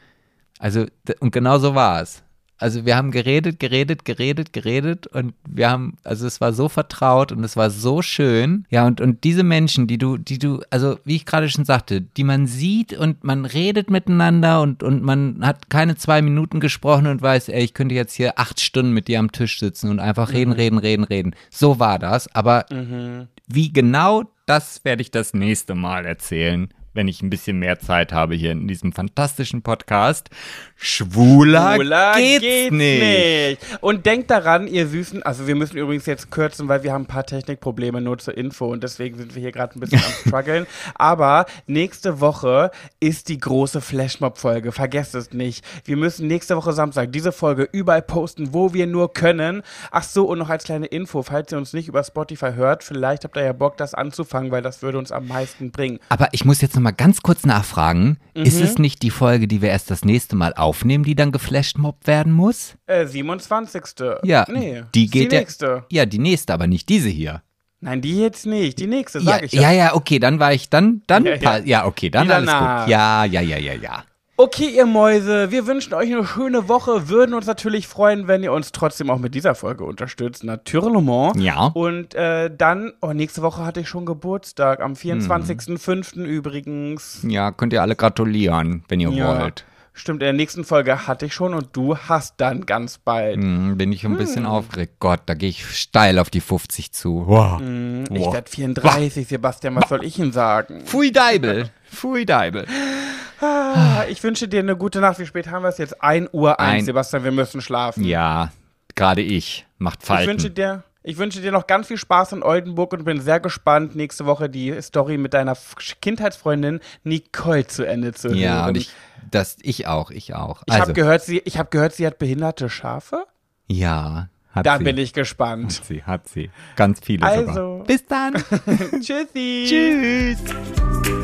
Also, und genau so war es. Also wir haben geredet, geredet, geredet, geredet und wir haben, also es war so vertraut und es war so schön. Ja, und, und diese Menschen, die du, die du, also wie ich gerade schon sagte, die man sieht und man redet miteinander und, und man hat keine zwei Minuten gesprochen und weiß, ey, ich könnte jetzt hier acht Stunden mit dir am Tisch sitzen und einfach reden, mhm. reden, reden, reden. So war das, aber mhm. wie genau, das werde ich das nächste Mal erzählen wenn ich ein bisschen mehr Zeit habe hier in diesem fantastischen Podcast. Schwuler, Schwuler geht's, geht's nicht. nicht. Und denkt daran, ihr Süßen, also wir müssen übrigens jetzt kürzen, weil wir haben ein paar Technikprobleme nur zur Info und deswegen sind wir hier gerade ein bisschen am struggeln. Aber nächste Woche ist die große Flashmob-Folge. Vergesst es nicht. Wir müssen nächste Woche Samstag diese Folge überall posten, wo wir nur können. Ach so, und noch als kleine Info, falls ihr uns nicht über Spotify hört, vielleicht habt ihr ja Bock, das anzufangen, weil das würde uns am meisten bringen. Aber ich muss jetzt nochmal ganz kurz nachfragen. Mhm. Ist es nicht die Folge, die wir erst das nächste Mal aufnehmen, die dann geflashmobbt werden muss? Äh, 27. Ja, nee, die geht die nächste. Ja, die nächste, aber nicht diese hier. Nein, die jetzt nicht. Die nächste, sag ja, ich ja. Ja, ja, okay, dann war ich, dann, dann, ja, ja. ja okay, dann die alles danach. gut. Ja, ja, ja, ja, ja. Okay, ihr Mäuse, wir wünschen euch eine schöne Woche, würden uns natürlich freuen, wenn ihr uns trotzdem auch mit dieser Folge unterstützt, natürlich. Ja. Und äh, dann, oh, nächste Woche hatte ich schon Geburtstag, am 24.05. übrigens. Ja, könnt ihr alle gratulieren, wenn ihr Ja. wollt. Stimmt, in der nächsten Folge hatte ich schon und du hast dann ganz bald. Hm, bin ich ein bisschen aufgeregt. Gott, da gehe ich steil auf die 50 zu. Wow. Hm, Ich Wow. werde 34, Sebastian, was soll ich Ihnen sagen? Pfui Deibel. Pfui Deibel. Ah, ich wünsche dir eine gute Nacht. Wie spät haben wir es jetzt? 1 Uhr 1, Ein- Sebastian, wir müssen schlafen. Ja, gerade ich. Macht Ich wünsche dir, ich wünsche dir noch ganz viel Spaß in Oldenburg und bin sehr gespannt, nächste Woche die Story mit deiner Kindheitsfreundin Nicole zu Ende zu hören. Ja, und ich, das, ich auch, ich auch. ich Also, habe gehört, sie, ich habe gehört, sie hat behinderte Schafe. ja, hat Da sie. bin ich gespannt. Hat sie, hat sie. Ganz viele Also. sogar. Bis dann. Tschüssi. Tschüss.